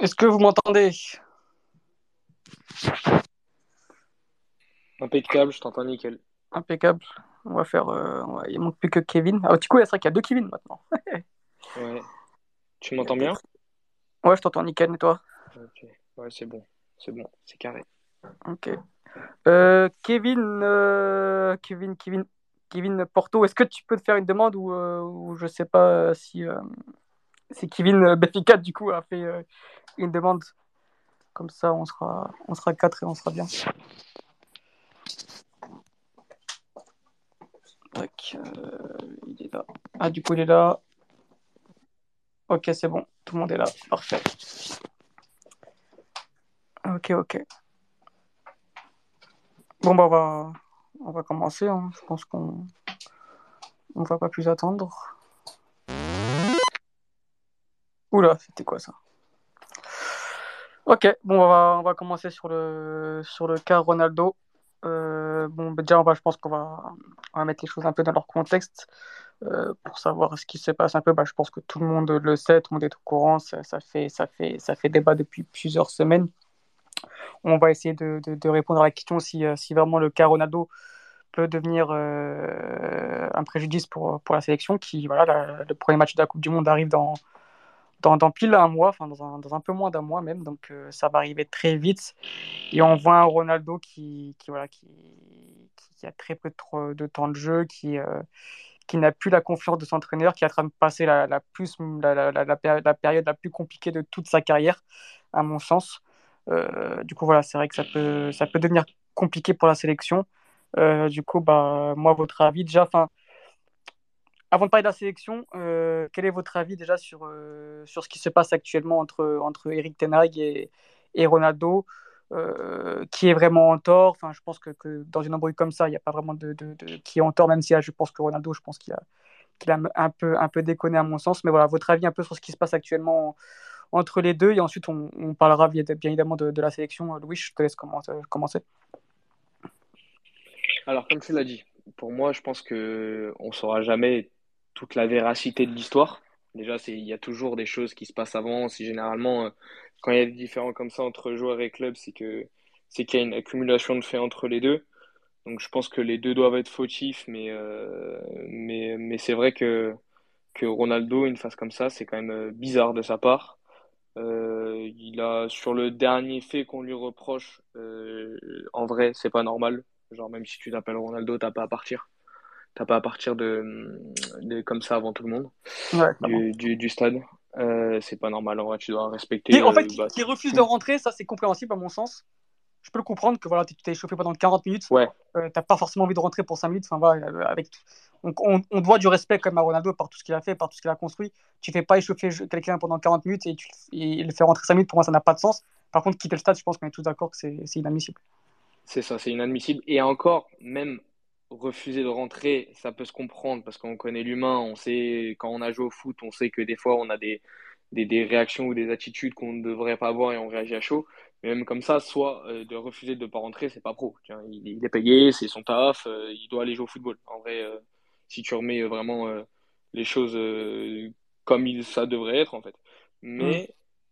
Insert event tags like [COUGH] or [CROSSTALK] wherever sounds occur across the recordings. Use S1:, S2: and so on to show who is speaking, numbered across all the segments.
S1: Est-ce que vous m'entendez?
S2: Impeccable, je t'entends nickel.
S1: Impeccable. On va faire. euh, on va- Il manque plus que Kevin. Ah, du coup, c'est vrai qu'il y a deux Kevin maintenant. [LAUGHS]
S2: Ouais. Tu m'entends bien?
S1: Ouais, je t'entends nickel, et toi?
S2: Ok. Ouais, c'est bon. C'est bon, c'est carré.
S1: Ok. Euh, Kevin, euh, Kevin, Kevin, Kevin Porto, est-ce que tu peux te faire une demande ou, euh, ou je sais pas si, euh, si Kevin euh, Benfica du coup a fait euh, une demande. Comme ça, on sera, on sera quatre et on sera bien. Euh, il est là. Ah, du coup, il est là. Ok, c'est bon. Tout le monde est là. Parfait. Ok, ok. Bon, bah, on va, on va commencer. hein. Je pense qu'on on va pas plus attendre. Oula, c'était quoi ça? Ok, bon, on va, on va commencer sur le, sur le cas Ronaldo. Euh, bon, bah, déjà, on va, je pense qu'on va, on va mettre les choses un peu dans leur contexte euh, pour savoir ce qui se passe un peu. Bah, je pense que tout le monde le sait, tout le monde est au courant. Ça, fait, ça fait, ça fait débat depuis plusieurs semaines. On va essayer de, de- répondre à la question si, euh, si vraiment le cas Ronaldo peut devenir un préjudice pour, pour la sélection qui, voilà, le premier match de la Coupe du Monde arrive dans, dans, pile un mois, enfin dans un, peu moins d'un mois même, donc euh, ça va arriver très vite. Et on voit un Ronaldo qui, voilà, qui, a très peu de, temps de jeu, qui, euh, qui n'a plus la confiance de son entraîneur, qui est en train de passer la, plus, la, la, la, la péri- la période la plus compliquée de toute sa carrière, à mon sens. Euh, du coup, voilà, c'est vrai que ça peut, ça peut devenir compliqué pour la sélection. Du coup, bah, moi, votre avis, déjà, avant de parler de la sélection, euh, quel est votre avis déjà sur, euh, sur ce qui se passe actuellement entre, entre Eric Ten Hag et, et Ronaldo euh, Qui est vraiment en tort? Enfin, Je pense que, que dans une embrouille comme ça, il n'y a pas vraiment de, de, qui est en tort, même si là, je pense que Ronaldo, je pense qu'il a, qu'il a un, peu, un peu déconné à mon sens. Mais voilà, votre avis un peu sur ce qui se passe actuellement entre les deux. Et ensuite, on, parlera bien, évidemment de, de, la sélection. Louis, je te laisse commencer.
S2: Alors, comme tu l'as dit, pour moi, je pense que on saura jamais toute la véracité de l'histoire. Déjà, il y a toujours des choses qui se passent avant. C'est généralement, euh, quand il y a des différends comme ça entre joueurs et clubs, c'est que, c'est qu'il y a une accumulation de faits entre les deux. Donc, je pense que les deux doivent être fautifs, mais, euh, mais, mais c'est vrai que, que Ronaldo, une phase comme ça, c'est quand même euh, bizarre de sa part. Il a, sur le dernier fait qu'on lui reproche, en vrai, c'est pas normal. Genre, même si tu t'appelles Ronaldo, t'as pas à partir. T'as pas à partir de, de comme ça avant tout le monde
S1: ouais,
S2: du, du, du, stade. Euh, c'est pas normal. En vrai, tu dois respecter.
S1: Et en fait,
S2: euh, bah,
S1: qui, refuse de rentrer, ça c'est compréhensible à mon sens. Je peux le comprendre que voilà, tu t'es échauffé pendant 40 minutes.
S2: Ouais.
S1: Euh, t'as pas forcément envie de rentrer pour 5 minutes. Enfin, voilà, avec... on, on, on, doit du respect quand même à Ronaldo par tout ce qu'il a fait, par tout ce qu'il a construit. Tu fais pas échauffer quelqu'un pendant 40 minutes et, tu, et le faire rentrer 5 minutes, pour moi, ça n'a pas de sens. Par contre, quitter le stade, je pense qu'on est tous d'accord que c'est inadmissible.
S2: C'est ça, c'est inadmissible. Et encore, même refuser de rentrer, ça peut se comprendre parce qu'on connaît l'humain, on sait, quand on a joué au foot, on sait que des fois on a des, des, des réactions ou des attitudes qu'on ne devrait pas avoir et on réagit à chaud. Mais même comme ça, soit euh, de refuser de ne pas rentrer, c'est pas pro. Tiens, il, il, est payé, c'est son taf, euh, il doit aller jouer au football. En vrai, euh, si tu remets vraiment les choses comme il, ça devrait être, en fait. Mais,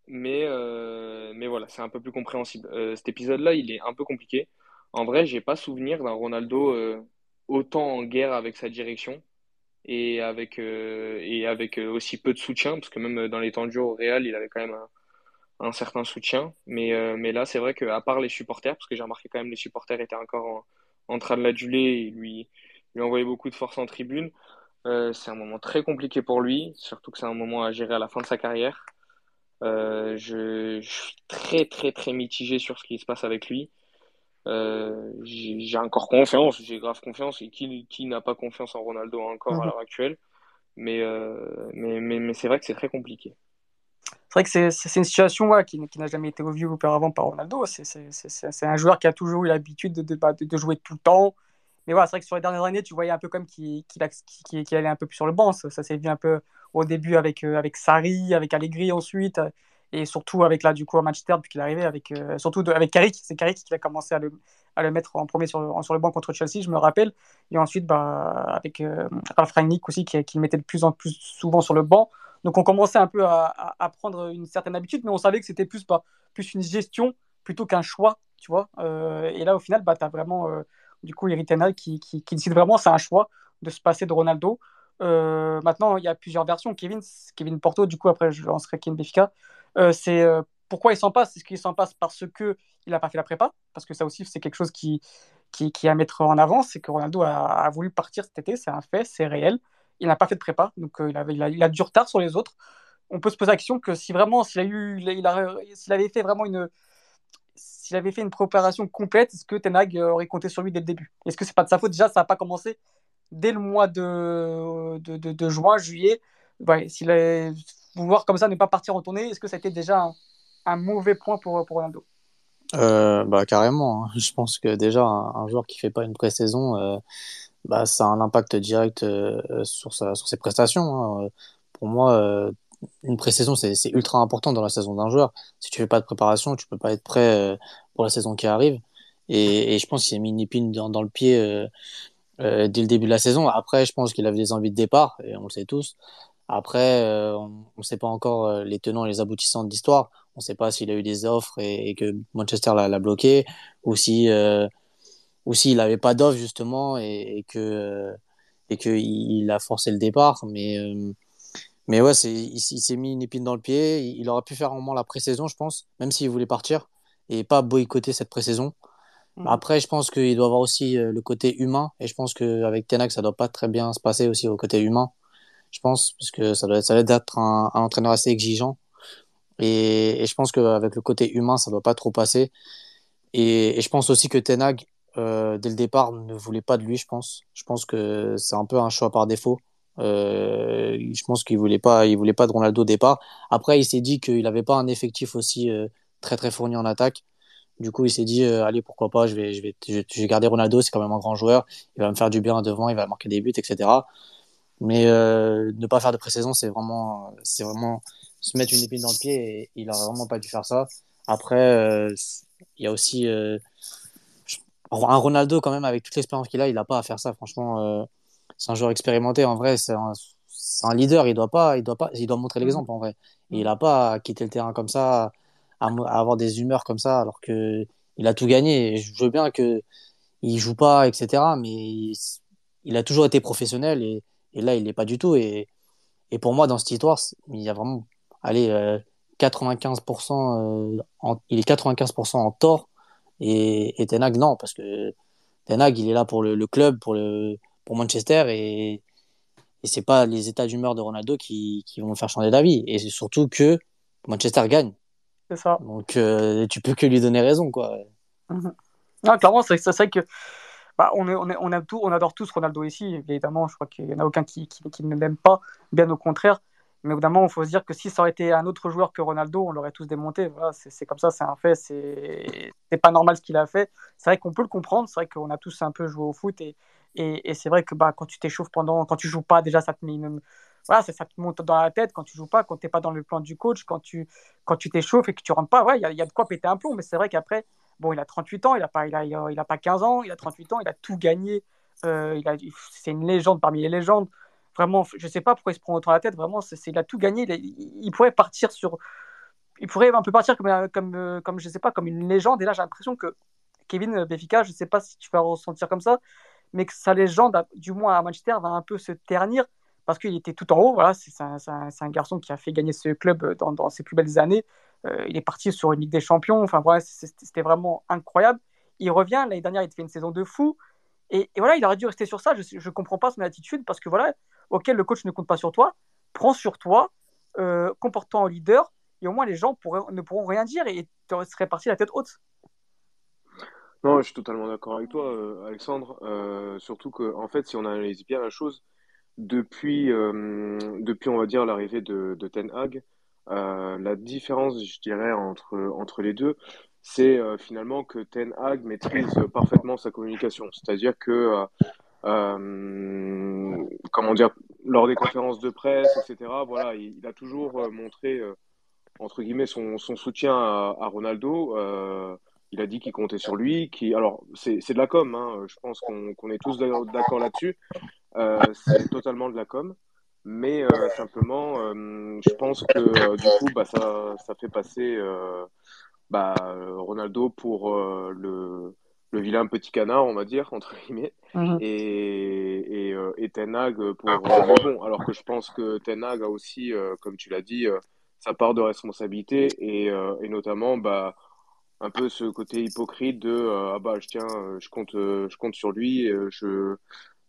S2: mmh. mais, mais voilà, c'est un peu plus compréhensible. Cet épisode-là, il est un peu compliqué. En vrai, j'ai pas souvenir d'un Ronaldo autant en guerre avec sa direction et avec, euh, et avec euh, aussi peu de soutien, parce que même dans les temps jeu au Real, il avait quand même un, certain soutien. Mais, euh, mais là, c'est vrai qu'à part les supporters, parce que j'ai remarqué quand même les supporters étaient encore en, train de l'aduler et lui, lui envoyer beaucoup de force en tribune, euh, c'est un moment très compliqué pour lui, surtout que c'est un moment à gérer à la fin de sa carrière. Euh, je suis très, très, très mitigé sur ce qui se passe avec lui. Euh, j'ai encore confiance, j'ai grave confiance. Et qui, qui n'a pas confiance en Ronaldo encore
S1: Mhm.
S2: à l'heure actuelle? Mais, euh, mais, mais, mais c'est vrai que c'est très compliqué.
S1: C'est vrai que c'est- une situation ouais, qui, qui n'a jamais été revue auparavant par Ronaldo. C'est- un joueur qui a toujours eu l'habitude de, de, de, de jouer tout le temps. Mais voilà, c'est vrai que sur les dernières années, tu voyais un peu comme qu'il a- qu'il- qu'il allait un peu plus sur le banc. Ça, ça s'est vu un peu au début avec, euh, avec Sarri, avec Allegri ensuite, et surtout avec là, du coup, à Manchester, depuis qu'il est arrivé, avec, euh, surtout avec Carrick. C'est Carrick qui a commencé à le, à le mettre en premier sur, sur le banc contre Chelsea, je me rappelle. Et ensuite, bah, avec euh, Rangnick aussi, qui, qui le mettait de plus en plus souvent sur le banc. Donc on commençait un peu à, à, prendre une certaine habitude, mais on savait que c'était plus, pas, plus une gestion plutôt qu'un choix, tu vois. Euh, et là, au final, bah, as vraiment, euh, du coup, Eric qui, qui, qui, décide vraiment, c'est un choix de se passer de Ronaldo. Euh, maintenant, il y a plusieurs versions. Kevin, Kevin Porto, du coup, après, je lancerai Kevin Béfica. C'est pourquoi il s'en passe? Est-ce qu'il s'en passe parce qu'il n'a pas fait la prépa? Parce que ça aussi, c'est quelque chose qui, qui, à mettre en avant. C'est que Ronaldo a, voulu partir cet été, c'est un fait, c'est réel. Il n'a pas fait de prépa, donc il, avait, il, a, il, du retard sur les autres. On peut se poser la question que si vraiment, s'il a eu, il avait fait vraiment une, s'il avait fait une préparation complète, est-ce que Tenag aurait compté sur lui dès le début? Est-ce que c'est pas de sa faute? Déjà, ça n'a pas commencé dès le mois de, juin, juillet. Ouais, s'il vouloir comme ça ne pas partir en tournée, est-ce que ça a été déjà un, mauvais point pour, pour Ronaldo?
S3: Euh, bah carrément. Hein. Je pense que déjà un, joueur qui fait pas une pré-saison, euh, bah ça a un impact direct euh, sur ses prestations. Hein. Pour moi, une pré-saison c'est ultra important dans la saison d'un joueur. Si tu fais pas de préparation, tu peux pas être prêt pour la saison qui arrive. Et, et je pense qu'il a mis une épine dans, dans le pied dès le début de la saison. Après, je pense qu'il avait des envies de départ et on le sait tous. Après, on ne sait pas encore les tenants et les aboutissants de l'histoire. On ne sait pas s'il a eu des offres et, que Manchester l'a bloqué ou si euh, ou s'il n'avait pas d'offre justement et, que euh, et que il a forcé le départ. Mais euh, mais ouais, c'est il, s'est mis une épine dans le pied. Il, aurait pu faire au moins la pré-saison, je pense, même s'il voulait partir et pas boycotter cette pré-saison. Mm. Après, je pense qu'il doit avoir aussi le côté humain et je pense qu'avec Tenac, ça doit pas très bien se passer aussi au côté humain. Je pense parce que ça doit, ça doit être un, entraîneur assez exigeant et, je pense qu'avec le côté humain, ça ne doit pas trop passer. Et, je pense aussi que Tenag, euh, dès le départ, ne voulait pas de lui, je pense. Je pense que c'est un peu un choix par défaut. Euh, je pense qu'il voulait pas, il voulait pas de Ronaldo au départ. Après, il s'est dit qu'il n'avait pas un effectif aussi euh, très très fourni en attaque. Du coup, il s'est dit, allez, pourquoi pas, je vais, je vais, je vais garder Ronaldo, c'est quand même un grand joueur, il va me faire du bien devant, il va marquer des buts, etc. Mais euh, ne pas faire de pré-saison, c'est vraiment, c'est vraiment se mettre une épine dans le pied et il a vraiment pas dû faire ça. Après, euh, il y a aussi euh, un Ronaldo quand même avec toute l'expérience qu'il a, il n'a pas à faire ça. Franchement, euh, c'est un joueur expérimenté. En vrai, c'est un, un, leader. Il doit pas, il doit pas, il doit montrer l'exemple en vrai. Il n'a pas à quitter le terrain comme ça, à, avoir des humeurs comme ça, alors que il a tout gagné. Je veux bien que il joue pas, etc. Mais il, il a toujours été professionnel et, et là, il n'est pas du tout. Et, et pour moi, dans cette histoire, il y a vraiment allez, 95%, euh, euh, en, il est 95% en tort et, et Tenag non, parce que Tenag il est là pour le, club, pour, le, pour Manchester et, et c'est pas les états d'humeur de Ronaldo qui, qui vont faire changer d'avis. Et c'est surtout que Manchester gagne.
S1: C'est ça.
S3: Donc euh, tu peux que lui donner raison, quoi.
S1: Mhm. [LAUGHS] Non, clairement, c'est vrai que bah, on, adore tous Ronaldo ici, évidemment. Je crois qu'il n'y en a aucun qui, qui, ne l'aime pas, bien au contraire. Mais évidemment, il faut se dire que si ça aurait été un autre joueur que Ronaldo, on l'aurait tous démonté. C'est comme ça, c'est un fait. C'est pas normal ce qu'il a fait. C'est vrai qu'on peut le comprendre. C'est vrai qu'on a tous un peu joué au foot. Et, c'est vrai que bah, quand tu t'échauffes pendant. Quand tu joues pas, déjà, ça te met Voilà, monte dans la tête quand tu joues pas, quand tu n'es pas dans le plan du coach, quand tu quand tu t'échauffes et que tu rentres pas. Il y, y a de quoi péter un plomb. Mais c'est vrai qu'après, bon, il a 38 ans, il n'a pas, il a, il a pas 15 ans, il a 38 ans, il a tout gagné. Euh, c'est une légende parmi les légendes. Vraiment, je sais pas pourquoi il se prend autant la tête. Vraiment, il a tout gagné. Il, pourrait partir sur. Il pourrait un peu partir comme, comme, comme, je sais pas, comme une légende. Et là, j'ai l'impression que Kevin Benfica, je sais pas si tu vas ressentir comme ça, mais que sa légende, du moins à Manchester, va un peu se ternir parce qu'il était tout en haut. Voilà, c'est un, un, garçon qui a fait gagner ce club dans, dans ses plus belles années. Euh, il est parti sur une Ligue des Champions. Enfin, voilà, c'était vraiment incroyable. Il revient. L'année dernière, il fait une saison de fou. Et, voilà, il aurait dû rester sur ça. Je ne comprends pas son attitude parce que voilà, auquel le coach ne compte pas sur toi, prends sur toi, euh, comporte-toi en leader, et au moins les gens ne pourront rien dire et tu serais parti la tête haute.
S2: Non, je suis totalement d'accord avec toi, euh, Alexandre. Surtout que, en fait, si on analyse bien la chose, depuis, depuis on va dire, l'arrivée de, de, Ten Hag, la différence, je dirais, entre, entre les deux, c'est finalement que Ten Hag maîtrise parfaitement sa communication. C'est-à-dire que euh, comment dire, lors des conférences de presse, etc. Voilà, il, a toujours euh, montré euh, entre guillemets son, son soutien à, Ronaldo. il a dit qu'il comptait sur lui. Qui, alors c'est de la com. Hein, je pense qu'on est tous d'accord là-dessus. c'est totalement de la com. Mais euh, simplement, euh, je pense que euh, du coup, bah, ça, ça fait passer bah, Ronaldo pour le, le vilain petit canard, on va dire, entre guillemets,
S1: Mhm.
S2: et, et, et Ten Hag pour le bon. Alors que je pense que Ten Hag a aussi, comme tu l'as dit, sa part de responsabilité, et, et notamment bah, un peu ce côté hypocrite de ah bah, je tiens, je compte, je compte sur lui, je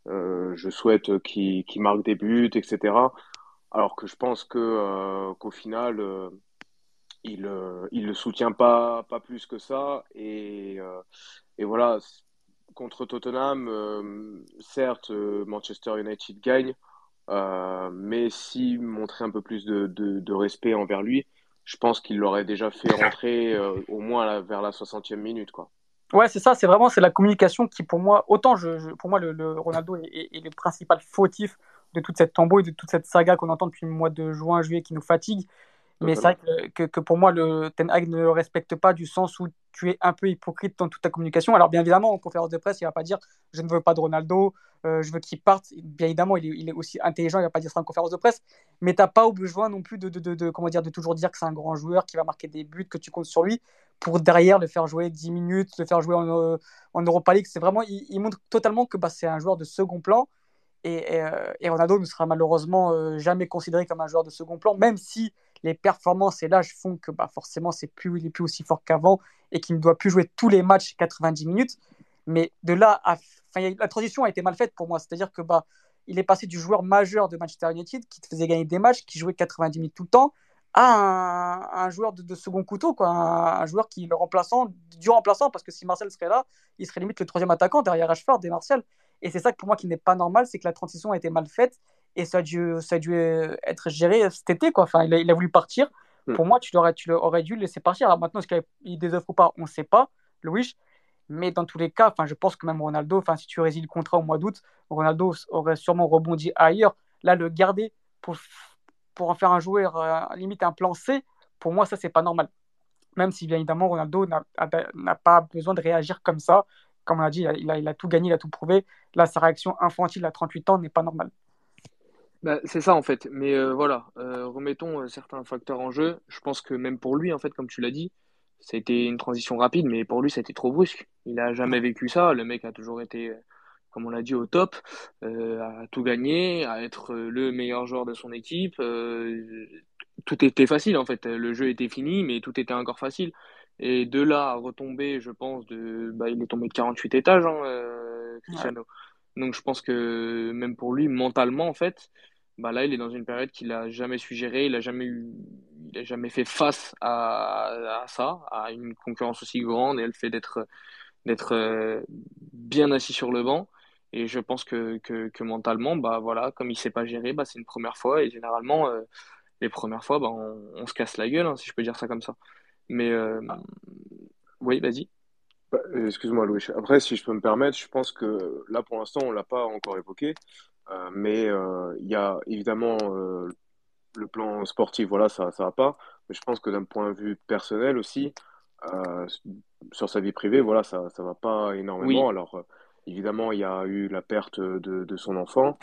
S2: je souhaite qu'il marque des buts, etc. Alors que je pense euh, qu'au final, euh, il euh, il le soutient pas pas plus que ça. Et, euh, voilà, contre Tottenham, euh, certes, euh, Manchester United gagne, euh, mais s'il montrait un peu plus de, respect envers lui, je pense qu'il l'aurait déjà fait rentrer euh, au moins vers la 60e minute, quoi.
S1: Ouais, c'est ça, c'est vraiment c'est la communication qui, pour moi, autant je, je- pour moi, le, le Ronaldo est, est- est le principal fautif de toute cette tambouille, de toute cette saga qu'on entend depuis le mois de juin, juillet, qui nous fatigue. Mais c'est vrai que, que, pour moi, le Ten Hag ne le respecte pas du sens où tu es un peu hypocrite dans toute ta communication. Alors, bien évidemment, en conférence de presse, il va pas dire je ne veux pas de Ronaldo, euh, je veux qu'il parte. Bien évidemment, il est, il est aussi intelligent, il va pas dire ça en conférence de presse. Mais tu n'as pas besoin non plus de, de, de, de, comment dire, de toujours dire que c'est un grand joueur, qui va marquer des buts, que tu comptes sur lui, pour derrière le faire jouer 10 minutes, le faire jouer en, euh, en Europa League. C'est vraiment, il, montre totalement que bah, c'est un joueur de second plan. Et, et, euh, Ronaldo ne sera malheureusement euh, jamais considéré comme un joueur de second plan, même si les performances et l'âge font que bah, forcément c'est plus, il est plus aussi fort qu'avant et qu'il ne doit plus jouer tous les matchs 90 minutes. Mais de là à. La transition a été mal faite pour moi. C'est-à-dire que bah, il est passé du joueur majeur de Manchester United qui te faisait gagner des matchs, qui jouait 90 minutes tout le temps, à un, un joueur de, de, second couteau, quoi. Un, un, joueur qui le remplaçant, du remplaçant, parce que si Marcel serait là, il serait limite le troisième attaquant derrière Rashford et Martial. Et c'est ça que pour moi qui n'est pas normal, c'est que la transition a été mal faite et ça a dû, ça a dû être géré cet été. Quoi. Enfin, il, a, il a voulu partir. Mm. Pour moi, tu l'aurais, tu aurais dû le laisser partir. Alors maintenant, est-ce qu'il désoffre ou pas On ne sait pas, Louis. Mais dans tous les cas, enfin, je pense que même Ronaldo, enfin, si tu résilies le contrat au mois d'août, Ronaldo aurait sûrement rebondi ailleurs. Là, le garder pour, pour en faire un joueur, euh, limite un plan C, pour moi, ça, c'est pas normal. Même si, bien évidemment, Ronaldo n'a pas besoin de réagir comme ça. Comme on l'a dit, il a, a, tout gagné, il a tout prouvé. Là, sa réaction infantile à 38 ans n'est pas normale.
S2: Bah, c'est ça en fait, mais euh, voilà, euh, remettons certains facteurs en jeu. Je pense que même pour lui, en fait, comme tu l'as dit, c'était une transition rapide, mais pour lui, c'était trop brusque. Il n'a jamais vécu ça. Le mec a toujours été, comme on l'a dit, au top, euh, à tout gagner, à être le meilleur joueur de son équipe. euh, tout était facile en fait. Le jeu était fini, mais tout était encore facile. Et de là à retomber, je pense, de, bah, il est tombé de 48 étages, hein, euh, Cristiano. Ouais. Donc je pense que même pour lui, mentalement, en fait, bah là, il est dans une période qu'il a jamais su gérer, il a jamais eu, il a jamais fait face à, à ça, à une concurrence aussi grande et le fait d'être d'être euh, bien assis sur le banc. Et je pense que, que, que mentalement, bah voilà, comme il sait pas gérer, bah c'est une première fois et généralement euh, les premières fois, bah on, on, se casse la gueule, hein, si je peux dire ça comme ça. Mais euh, ah. oui, vas-y.
S4: Bah, Excuse-moi, Louis. Après, si je peux me permettre, je pense que là, pour l'instant, on l'a pas encore évoqué. Euh, mais il euh, y a évidemment euh, le plan sportif, voilà, ça ça va pas. Mais je pense que d'un point de vue personnel aussi, euh, sur sa vie privée, voilà, ça ça va pas énormément.
S2: Oui.
S4: Alors évidemment, il y a eu la perte de, son enfant.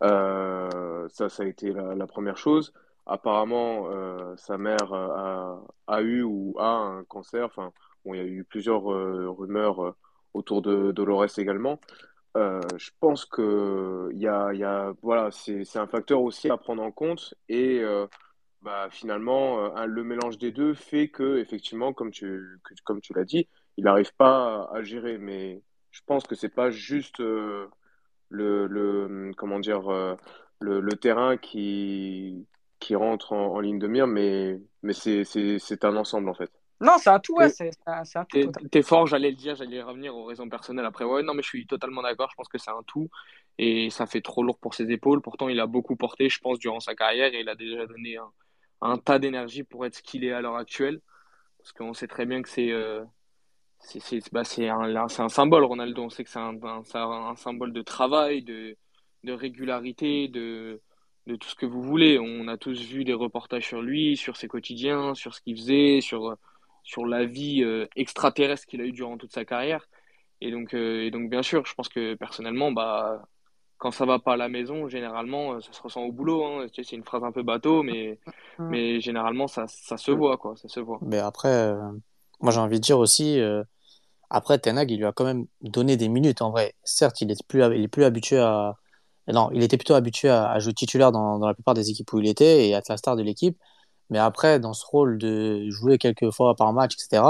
S4: ça, ça a été la, première chose. Apparemment, sa mère a, a, eu ou a un cancer. Enfin, bon, il y a eu plusieurs rumeurs autour de Dolores également. Euh, je pense que y a, y a, voilà, c'est, un facteur aussi à prendre en compte et euh, bah, finalement, euh, le mélange des deux fait que effectivement, comme tu, l'as dit, il n'arrive pas à, gérer. Mais je pense que c'est pas juste le, le, comment dire, le, le terrain qui, qui rentre en, en ligne de mire, mais, mais c'est, c'est, c'est un ensemble en fait.
S1: Non, c'est un tout, ouais, c'est un, un, tout.
S2: T'es fort, j'allais le dire, j'allais revenir aux raisons personnelles après. Ouais, non, mais je suis totalement d'accord, je pense que c'est un tout et ça fait trop lourd pour ses épaules. Pourtant, il a beaucoup porté, je pense, durant sa carrière et il a déjà donné un, un tas d'énergie pour être ce qu'il est à l'heure actuelle. Parce qu'on sait très bien que c'est euh, c'est bah, un, un symbole, Ronaldo. On sait que c'est un, un, un, symbole de travail, de, de régularité, de, de tout ce que vous voulez. On a tous vu des reportages sur lui, sur ses quotidiens, sur ce qu'il faisait, sur sur la vie euh, extraterrestre qu'il a eu durant toute sa carrière. Et donc, euh, et donc, bien sûr, je pense que personnellement, bah, quand ça va pas à la maison, généralement, ça se ressent au boulot. Hein. C'est une phrase un peu bateau, mais, [LAUGHS] mais généralement, ça, ça se voit, quoi. Ça se voit.
S3: Mais après, moi, j'ai envie de dire aussi, après, Tenag, il lui a quand même donné des minutes, en vrai. Certes, il est plus, il est plus habitué à, non, il était plutôt habitué à, jouer titulaire dans, dans, la plupart des équipes où il était et à être la star de l'équipe. Mais après, dans ce rôle de jouer quelques fois par match, etc.,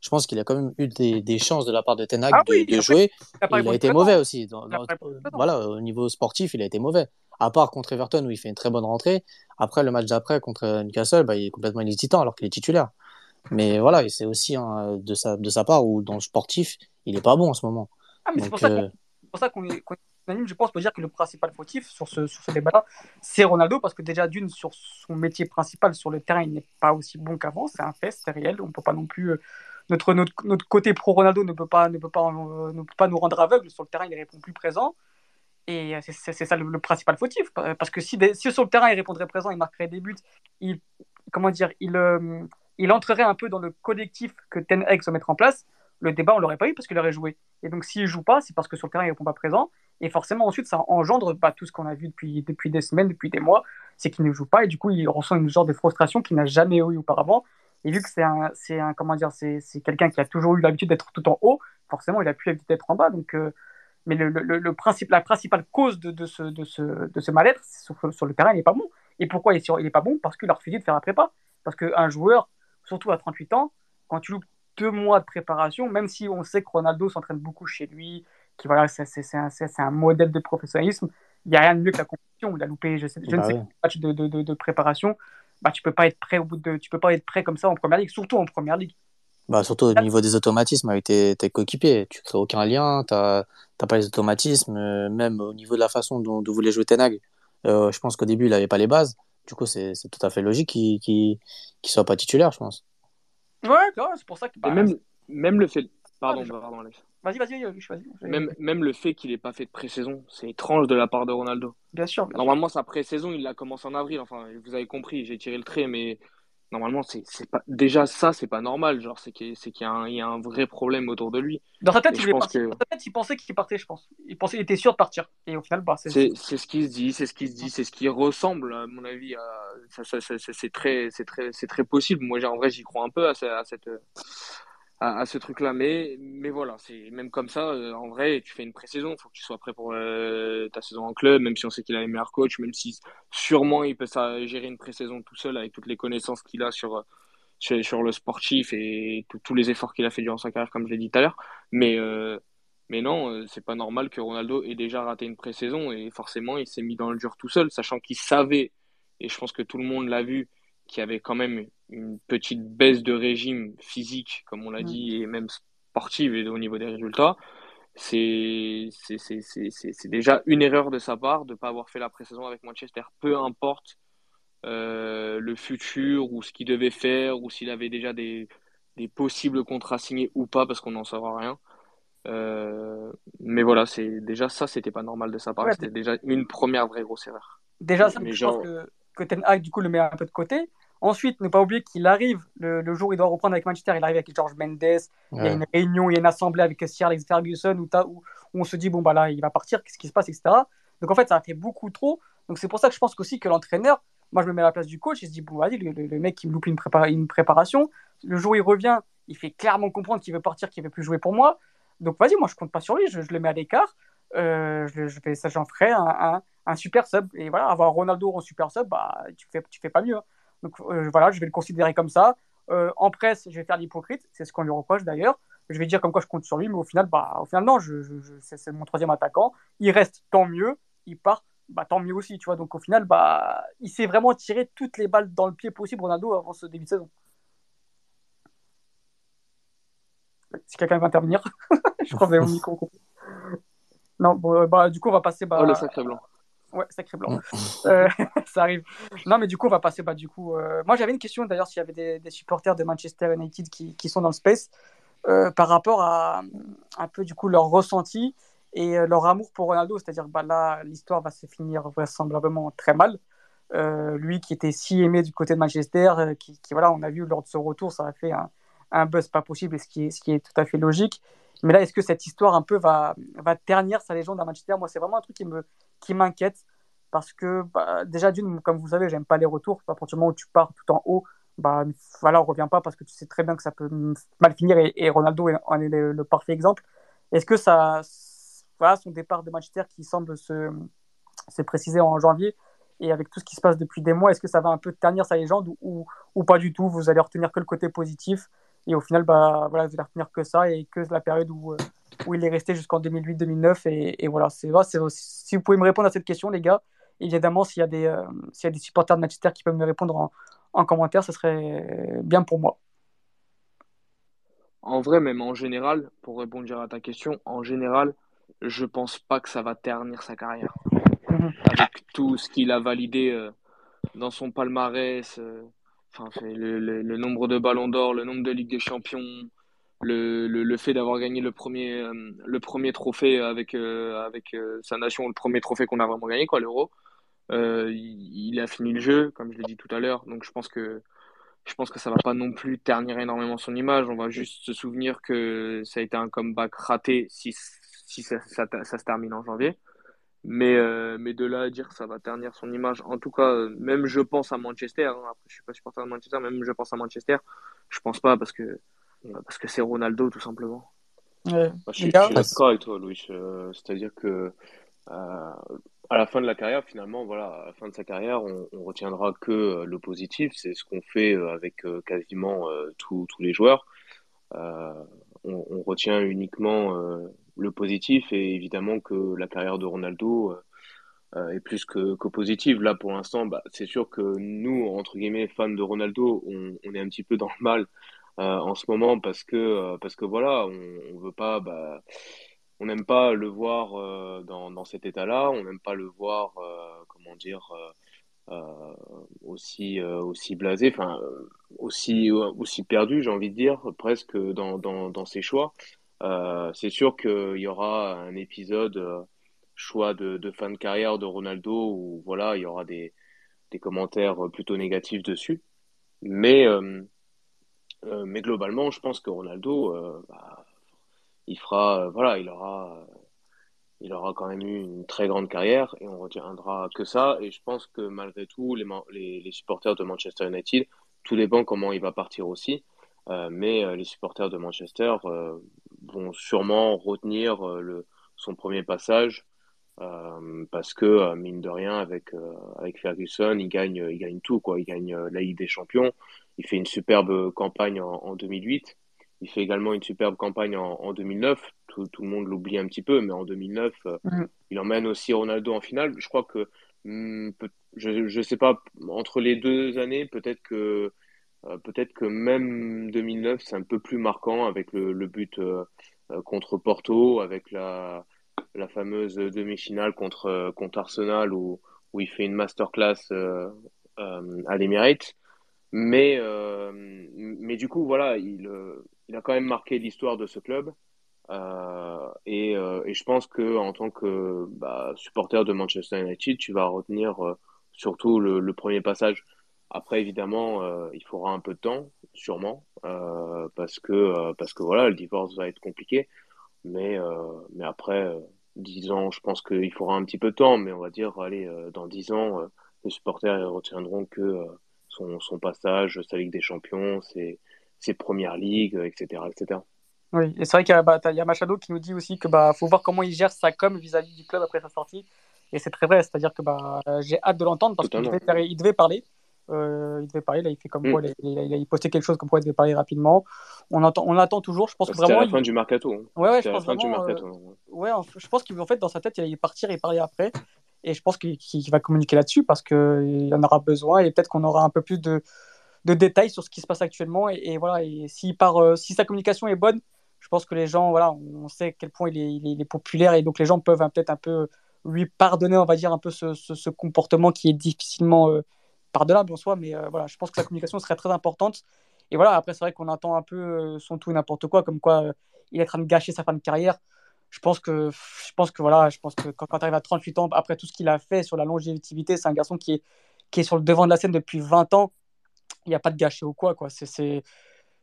S3: je pense qu'il a quand même eu des, des, chances de la part de Tenag ah de, jouer. Il a, été mauvais aussi. voilà, au niveau sportif, il a été mauvais. À part contre Everton où il fait une très bonne rentrée. Après, le match d'après contre Newcastle, bah, il est complètement inhésitant alors qu'il est titulaire. Mais voilà, c'est aussi hein, de, sa, de sa part où dans le sportif, il est pas bon en ce moment.
S1: Ah, mais c'est pour, euh, pour, ça qu'on est, je pense, pour dire que le principal fautif sur ce, sur ce débat-là, c'est Ronaldo, parce que déjà, d'une, sur son métier principal sur le terrain, il n'est pas aussi bon qu'avant, c'est un fait, c'est réel, on peut pas non plus. Euh, notre, notre, notre, côté pro-Ronaldo ne, peut pas, ne, peut pas, euh, ne peut pas nous rendre aveugles, sur le terrain, il répond plus présent. Et euh, c'est ça le, principal fautif, parce que si, si, sur le terrain, il répondrait présent, il marquerait des buts, il, comment dire, il, il entrerait un peu dans le collectif que Ten Hag va mettre en place, le débat, on l'aurait pas eu parce qu'il aurait joué. Et donc, s'il joue pas, c'est parce que sur le terrain, il répond pas présent. Et forcément, ensuite, ça engendre pas tout ce qu'on a vu depuis, depuis des semaines, depuis des mois, c'est qu'il ne joue pas et du coup, il ressent une sorte de frustration qu'il n'a jamais eu auparavant. Et vu que c'est un, c'est un, comment dire, c'est, c'est quelqu'un qui a toujours eu l'habitude d'être tout en haut, forcément, il a plus l'habitude d'être en bas. Donc, euh, mais le, le, principe, la principale cause de, de ce, de ce, de ce mal-être, sur, sur, le terrain, il n'est pas bon. Et pourquoi il n'est pas bon? Parce qu'il a refusé de faire un prépa. Parce qu'un joueur, surtout à 38 ans, quand tu loupes deux mois de préparation, même si on sait que Ronaldo s'entraîne beaucoup chez lui, qui voilà, c'est un, un, modèle de professionnalisme. Il n'y a rien de mieux que la compétition. Il a loupé, je, sais, je ne bah sais match de, de, de, préparation. Bah, tu peux pas être prêt au bout de, tu peux pas être prêt comme ça en première ligue, surtout en première ligue.
S3: Bah, surtout au niveau des automatismes avec tes, tes coéquipiers. Tu crées aucun lien, tu n'as pas les automatismes, euh, même au niveau de la façon dont, dont voulait jouer Tenag. Euh, je pense qu'au début, il n'avait pas les bases. Du coup, c'est tout à fait logique qu'il ne soit pas titulaire, je pense.
S1: Ouais, c'est pour ça que.
S2: Bah, même, même le fait. Pardon, pardon, Alex.
S1: Vas-y, vas-y, vas-y.
S2: Même, même le fait qu'il n'ait pas fait de pré-saison, c'est étrange de la part de Ronaldo.
S1: Bien sûr.
S2: Normalement, sa pré-saison, il la commencé en avril. Enfin, vous avez compris, j'ai tiré le trait, mais normalement, c'est pas déjà ça, c'est pas normal. Genre, c'est qu'il y, a y a un vrai problème autour de lui.
S1: Dans sa tête, il, que... tête il, pensait qu'il partait, je pense. Il pensait, il était sûr de partir. Et au final, bah,
S2: c'est ce qui se dit, c'est ce qui se dit, c'est ce qui ressemble, à mon avis. À... c'est très, c'est très, c'est très possible. Moi, en vrai, j'y crois un peu à, à cette à, ce truc-là. Mais, mais voilà, c'est même comme ça. Euh, en vrai, tu fais une pré-saison, il faut que tu sois prêt pour euh, ta saison en club, même si on sait qu'il a les meilleurs coachs, même si sûrement il peut ça, gérer une pré-saison tout seul avec toutes les connaissances qu'il a sur, sur, le sportif et tous les efforts qu'il a fait durant sa carrière, comme je l'ai dit tout à l'heure. Mais, euh, mais non, c'est pas normal que Ronaldo ait déjà raté une pré-saison et forcément il s'est mis dans le dur tout seul, sachant qu'il savait, et je pense que tout le monde l'a vu, qu'il y avait quand même une petite baisse de régime physique, comme on l'a dit, et même sportive et au niveau des résultats, c'est déjà une erreur de sa part de ne pas avoir fait la pré-saison avec Manchester. Peu importe euh, le futur ou ce qu'il devait faire ou s'il avait déjà des, des, possibles contrats signés ou pas, parce qu'on n'en saura rien. Euh, mais voilà, c'est déjà ça, c'était pas normal de sa part. c'était déjà une première vraie grosse erreur.
S1: Déjà, ça, je pense que, que Ten Hag, du coup, le met un peu de côté. Ensuite, ne pas oublier qu'il arrive le, jour où il doit reprendre avec Manchester, il arrive avec George Mendes. Il y a une réunion, il y a une assemblée avec Sir Alex Ferguson où, où, on se dit bon bah là il va partir, qu'est-ce qui se passe, etc. Donc en fait ça a fait beaucoup trop. Donc c'est pour ça que je pense aussi que l'entraîneur, moi je me mets à la place du coach, il se dit bon vas-y le, mec qui me loupe une, une, préparation, le jour où il revient, il fait clairement comprendre qu'il veut partir, qu'il veut plus jouer pour moi. Donc vas-y, moi je compte pas sur lui, je, le mets à l'écart. Euh, je, fais ça, j'en ferai un, un, super sub. Et voilà, avoir Ronaldo en super sub, bah tu fais, tu fais pas mieux. Hein. Donc euh, voilà, je vais le considérer comme ça. Euh, en presse, je vais faire l'hypocrite, c'est ce qu'on lui reproche d'ailleurs. Je vais dire comme quoi je compte sur lui, mais au final, bah, au final non, je, c'est mon troisième attaquant. Il reste, tant mieux. Il part, bah, tant mieux aussi, tu vois. Donc au final, bah, il s'est vraiment tiré toutes les balles dans le pied possible, Ronaldo, avant ce début de saison. Si quelqu'un veut intervenir, [LAUGHS] je crois que vous avez mon micro. Non, bon, bah, du coup, on va passer. Bah,
S2: oh, le sacré blanc.
S1: Ouais, sacré blanc. Euh, [LAUGHS] ça arrive. Non, mais du coup, on va passer. Bah, du coup, euh, moi, j'avais une question d'ailleurs s'il y avait des, supporters de Manchester United qui, qui sont dans le space euh, par rapport à un peu du coup leur ressenti et leur amour pour Ronaldo. C'est-à-dire que bah, là, l'histoire va se finir vraisemblablement très mal. lui qui était si aimé du côté de Manchester, qui, qui, voilà, on a vu lors de ce retour, ça a fait un, un buzz pas possible, ce qui est, ce qui est tout à fait logique. Mais là, est-ce que cette histoire un peu va, va ternir sa légende à Manchester? Moi, c'est vraiment un truc qui me qui m'inquiète parce que bah, déjà d'une, comme vous savez, j'aime pas les retours. À partir du moment où tu pars tout en haut, bah voilà, revient pas parce que tu sais très bien que ça peut mal finir et, Ronaldo en est le, parfait exemple. Est-ce que ça, voilà, son départ de Manchester qui semble se, se préciser en janvier et avec tout ce qui se passe depuis des mois, est-ce que ça va un peu ternir sa légende ou, ou, pas du tout? Vous allez retenir que le côté positif et au final, bah, voilà, vous allez retenir que ça et que la période où, où il est resté jusqu'en 2008-2009. Et, et, voilà, c'est si vous pouvez me répondre à cette question, les gars, évidemment, s'il y, a des, euh, s'il y a des supporters de Manchester qui peuvent me répondre en, en commentaire, ce serait bien pour moi.
S2: En vrai, même en général, pour répondre à ta question, en général, je pense pas que ça va ternir sa carrière. Mhm. Avec tout ce qu'il a validé euh, dans son palmarès, euh, enfin, le, le, nombre de ballons d'or, le nombre de Ligue des Champions, le, le, fait d'avoir gagné le premier, euh, le premier trophée avec, avec sa nation, le premier trophée qu'on a vraiment gagné, quoi, l'Euro. Il, a fini le jeu, comme je l'ai dit tout à l'heure. Donc je pense que je pense que ça va pas non plus ternir énormément son image. On va juste se souvenir que ça a été un comeback raté si, si ça, ça, se termine en janvier. Mais, euh, mais de là à dire que ça va ternir son image, en tout cas, même je pense à Manchester, hein, après je suis pas supporter de Manchester, même je pense à Manchester, je pense pas parce que parce que c'est Ronaldo tout simplement.
S4: Bah, je, suis, d'accord avec toi, Louis. Euh, c'est-à-dire que euh, à la fin de la carrière, finalement, voilà, à la fin de sa carrière, on, on retiendra que euh, le positif. C'est ce qu'on fait euh, avec euh, quasiment tous les joueurs. On, on, retient uniquement le positif et évidemment que la carrière de Ronaldo est plus que, que positive. Là, pour l'instant, bah, c'est sûr que nous, entre guillemets, fans de Ronaldo, on, on est un petit peu dans le mal en ce moment parce que, parce que voilà, on, on veut pas. Bah, on n'aime pas le voir euh, dans, dans, cet état-là, on n'aime pas le voir, euh, comment dire, euh, aussi, aussi blasé, enfin, aussi, aussi perdu, j'ai envie de dire, presque dans, dans, dans ses choix. c'est sûr qu'il y aura un épisode choix de, de, fin de carrière de Ronaldo où voilà, il y aura des, des commentaires plutôt négatifs dessus. Mais, mais globalement, je pense que Ronaldo, bah, il fera, euh, voilà, il aura, euh, il aura quand même eu une très grande carrière et on retiendra que ça. Et je pense que malgré tout, les, supporters de Manchester United, tout dépend comment il va partir aussi. Euh, mais les supporters de Manchester vont sûrement retenir son premier passage parce que mine de rien avec avec Ferguson il gagne il gagne tout quoi il gagne la Ligue des Champions il fait une superbe campagne en, en 2008 il fait également une superbe campagne en, 2009. Tout, tout, le monde l'oublie un petit peu, mais en 2009, euh, il emmène aussi Ronaldo en finale. Je crois que, hmm, je ne sais pas, entre les deux années, peut-être que, euh, peut-être que même 2009, c'est un peu plus marquant avec le, le but euh, contre Porto, avec la, la fameuse demi-finale contre, contre Arsenal où, où il fait une masterclass à l'Emirates. Mais, mais du coup, voilà, il il a quand même marqué l'histoire de ce club. Euh, et, euh, et, je pense que en tant que bah, supporter de Manchester United, tu vas retenir euh, surtout le, le, premier passage. Après, évidemment, euh, il faudra un peu de temps, sûrement, euh, parce que parce que voilà, le divorce va être compliqué. Mais mais après dix ans, je pense qu'il faudra un petit peu de temps. Mais on va dire, allez, dans dix ans, les supporters retiendront que son, son passage, sa Ligue des Champions, c'est ses premières ligues, etc. etc.
S1: Oui, et c'est vrai qu'il y, a, bah, y a Machado qui nous dit aussi que bah faut voir comment il gère sa com vis-à-vis du club après sa sortie. Et c'est très vrai, c'est-à-dire que bah, j'ai hâte de l'entendre parce qu'il devait, il devait parler. Euh, il devait parler, là il fait comme mm. quoi, il, il, il, postait quelque chose comme quoi il devait parler rapidement. On attend, on attend toujours. Je pense que
S4: vraiment. à la fin du mercato. Hein.
S1: Ouais, ouais, je pense vraiment, du mercato. Euh... ouais, je pense qu'en fait dans sa tête il allait partir et parler après. Et je pense qu'il va communiquer là-dessus parce qu'il en aura besoin et peut-être qu'on aura un peu plus de, détails sur ce qui se passe actuellement. Et, voilà, si, par, euh, si sa communication est bonne, je pense que les gens, voilà, on sait à quel point il est, populaire et donc les gens peuvent hein, peut-être un peu lui pardonner, on va dire, un peu ce, comportement qui est difficilement euh, pardonnable en soi. Mais euh, voilà, je pense que sa communication serait très importante. Et voilà, après, c'est vrai qu'on attend un peu son tout et n'importe quoi, comme quoi il est en train de gâcher sa fin de carrière. Je pense que, je pense que voilà, je pense que quand, quand tu arrives à 38 ans, après tout ce qu'il a fait sur la longévité, c'est un garçon qui est, qui est sur le devant de la scène depuis 20 ans il n'y a pas de gâcher ou quoi. quoi. C'est,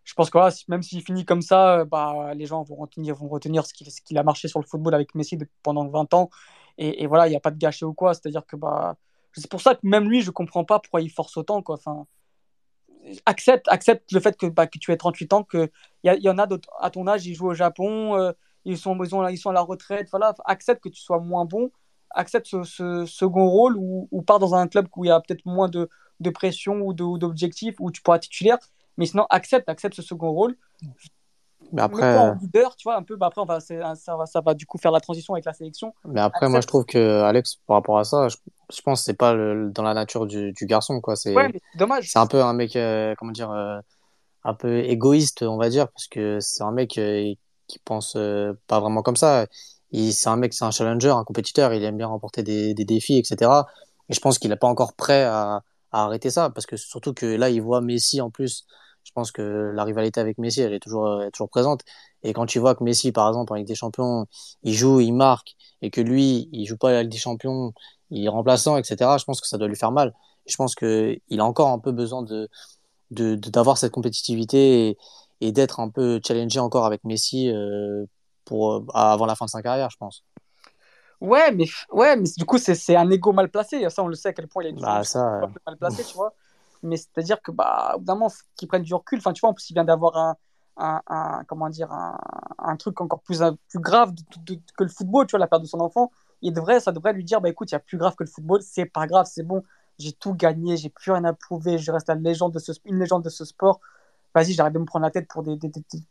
S1: je pense que même s'il finit comme ça, bah, les gens vont retenir, vont retenir ce qu'il a marché sur le football avec Messi pendant 20 ans. Et, voilà, il n'y a pas de gâchis ou quoi. C'est-à-dire que bah, c'est pour ça que même lui, je ne comprends pas pourquoi il force autant. Quoi. Enfin, accepte, accepte le fait que, bah, que tu aies 38 ans, qu'il y, y en a d'autres à ton âge, ils jouent au Japon, euh, ils, sont, ils, sont, ils sont à la retraite. Voilà, accepte que tu sois moins bon, accepte ce, second rôle ou, ou pars dans un club où il y a peut-être moins de, de pression ou d'objectifs, où tu pourras titulaire mais sinon, accepte, accepte ce second rôle.
S3: Mais après, en
S1: leader, tu vois, un peu, bah après, on va, ça, va, ça va du coup faire la transition avec la sélection.
S3: Mais après, moi, je trouve que Alex, par rapport à ça, je, pense que c'est pas le, dans la nature du, du garçon, quoi. C'est
S1: ouais, dommage.
S3: C'est un peu un mec, euh, comment dire, euh, un peu égoïste, on va dire, parce que c'est un mec euh, qui pense pas vraiment comme ça. C'est un mec, c'est un challenger, un compétiteur, il aime bien remporter des, défis, etc. Et je pense qu'il n'est pas encore prêt à, arrêter ça, parce que surtout que là, il voit Messi en plus je pense que la rivalité avec Messi, elle est toujours, toujours présente. Et quand tu vois que Messi, par exemple, en Ligue des Champions, il joue, il marque, et que lui, il joue pas à Ligue des Champions, il est remplaçant, etc., je pense que ça doit lui faire mal. Je pense qu'il a encore un peu besoin de, d'avoir cette compétitivité d'être un peu challengé encore avec Messi euh, pour, avant la fin de sa carrière, je pense.
S1: Ouais, mais, ouais, mais du coup, c'est un ego mal placé. Ça, on le sait à quel point il est
S3: bah, ça,
S1: mal placé, tu vois mais c'est-à-dire que, bah, évidemment, qu'ils prennent du recul. Enfin, tu vois, en plus, il vient d'avoir un, un, comment dire, un, un, truc encore plus, plus grave que le football, tu vois, la perte de son enfant. Il devrait, ça devrait lui dire, bah, écoute, il y a plus grave que le football, c'est pas grave, c'est bon, j'ai tout gagné, j'ai plus rien à prouver, je reste la légende de ce, une légende de ce sport. Vas-y, j'arrête de me prendre la tête pour, des,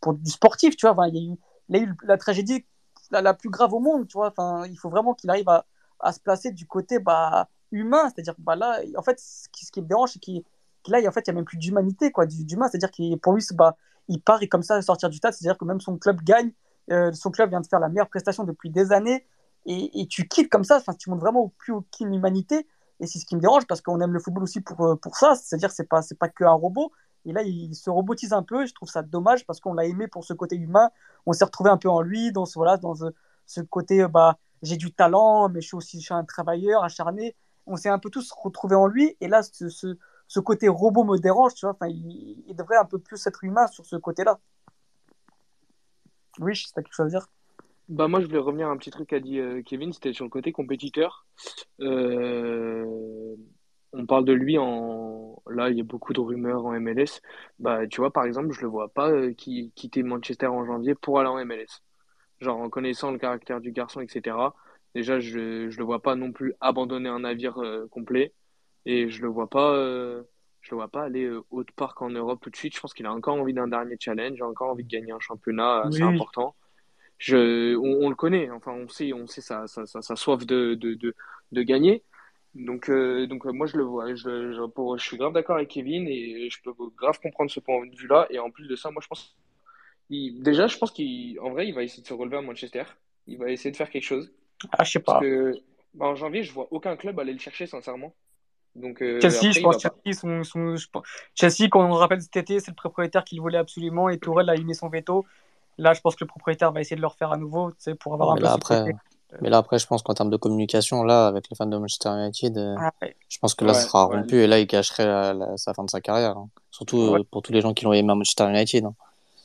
S1: pour du sportif, tu vois. Il, y a eu, la tragédie la, plus grave au monde, tu vois. Enfin, il faut vraiment qu'il arrive à, à, se placer du côté bah, humain, c'est-à-dire bah, là, en fait, ce qui, me dérange, c'est qu'il là, en fait, il n'y a même plus d'humanité, quoi, d'humain. C'est-à-dire que pour lui, bah, il part et comme ça sortir du tas. C'est-à-dire que même son club gagne. Euh, son club vient de faire la meilleure prestation depuis des années. Et, tu quittes comme ça. Enfin, tu montres vraiment plus aucune humanité. Et c'est ce qui me dérange parce qu'on aime le football aussi pour, euh, pour ça. C'est-à-dire que c'est pas, c'est pas qu'un robot. Et là, il se robotise un peu. je trouve ça dommage parce qu'on l'a aimé pour ce côté humain. On s'est retrouvé un peu en lui, dans ce, voilà, dans ce, côté, euh, bah, j'ai du talent, mais je suis aussi un travailleur acharné. On s'est un peu tous retrouvés en lui. Et là, ce, côté robot me dérange, tu vois. Il, devrait un peu plus être humain sur ce côté-là. Oui, tu as quelque chose à dire?
S2: Bah moi je voulais revenir à un petit truc qu'a dit euh, Kevin, c'était sur le côté compétiteur. Euh, on parle de lui en là il y a beaucoup de rumeurs en MLS. Bah tu vois par exemple je le vois pas euh, qui quitter Manchester en janvier pour aller en MLS. Genre en connaissant le caractère du garçon etc. Déjà je je le vois pas non plus abandonner un navire complet. Et je le vois pas, euh, je le vois pas aller euh, autre part qu'en Europe tout de suite. Je pense qu'il a encore envie d'un dernier challenge, a encore envie de gagner un championnat assez important. Je, on, le connaît, enfin on sait, on sait sa, sa, sa, soif de, de, de, de, gagner. Donc, euh, donc moi je le vois. Je, je, pour, je suis grave d'accord avec Kevin et je peux grave comprendre ce point de vue-là. Et en plus de ça, moi je pense, il, déjà je pense qu'en vrai il va essayer de se relever à Manchester. Il va essayer de faire quelque chose.
S1: Ah je sais pas.
S2: Parce que, bah, en janvier je vois aucun club aller le chercher sincèrement. Donc, euh,
S1: Chelsea, je pense Chelsea, Chelsea, quand on rappelle cet été, c'est le propriétaire qui le voulait absolument et Tourelle a mis son veto. Là, je pense que le propriétaire va essayer de le refaire à nouveau, pour avoir un
S3: peu là, après, Mais là, après, je pense qu'en termes de communication, là, avec les fans de Manchester United, euh, ah, je pense que là, ça sera rompu et là, il gâcherait sa fin de sa carrière. Hein. Surtout euh, pour tous les gens qui l'ont aimé à Manchester United. Hein.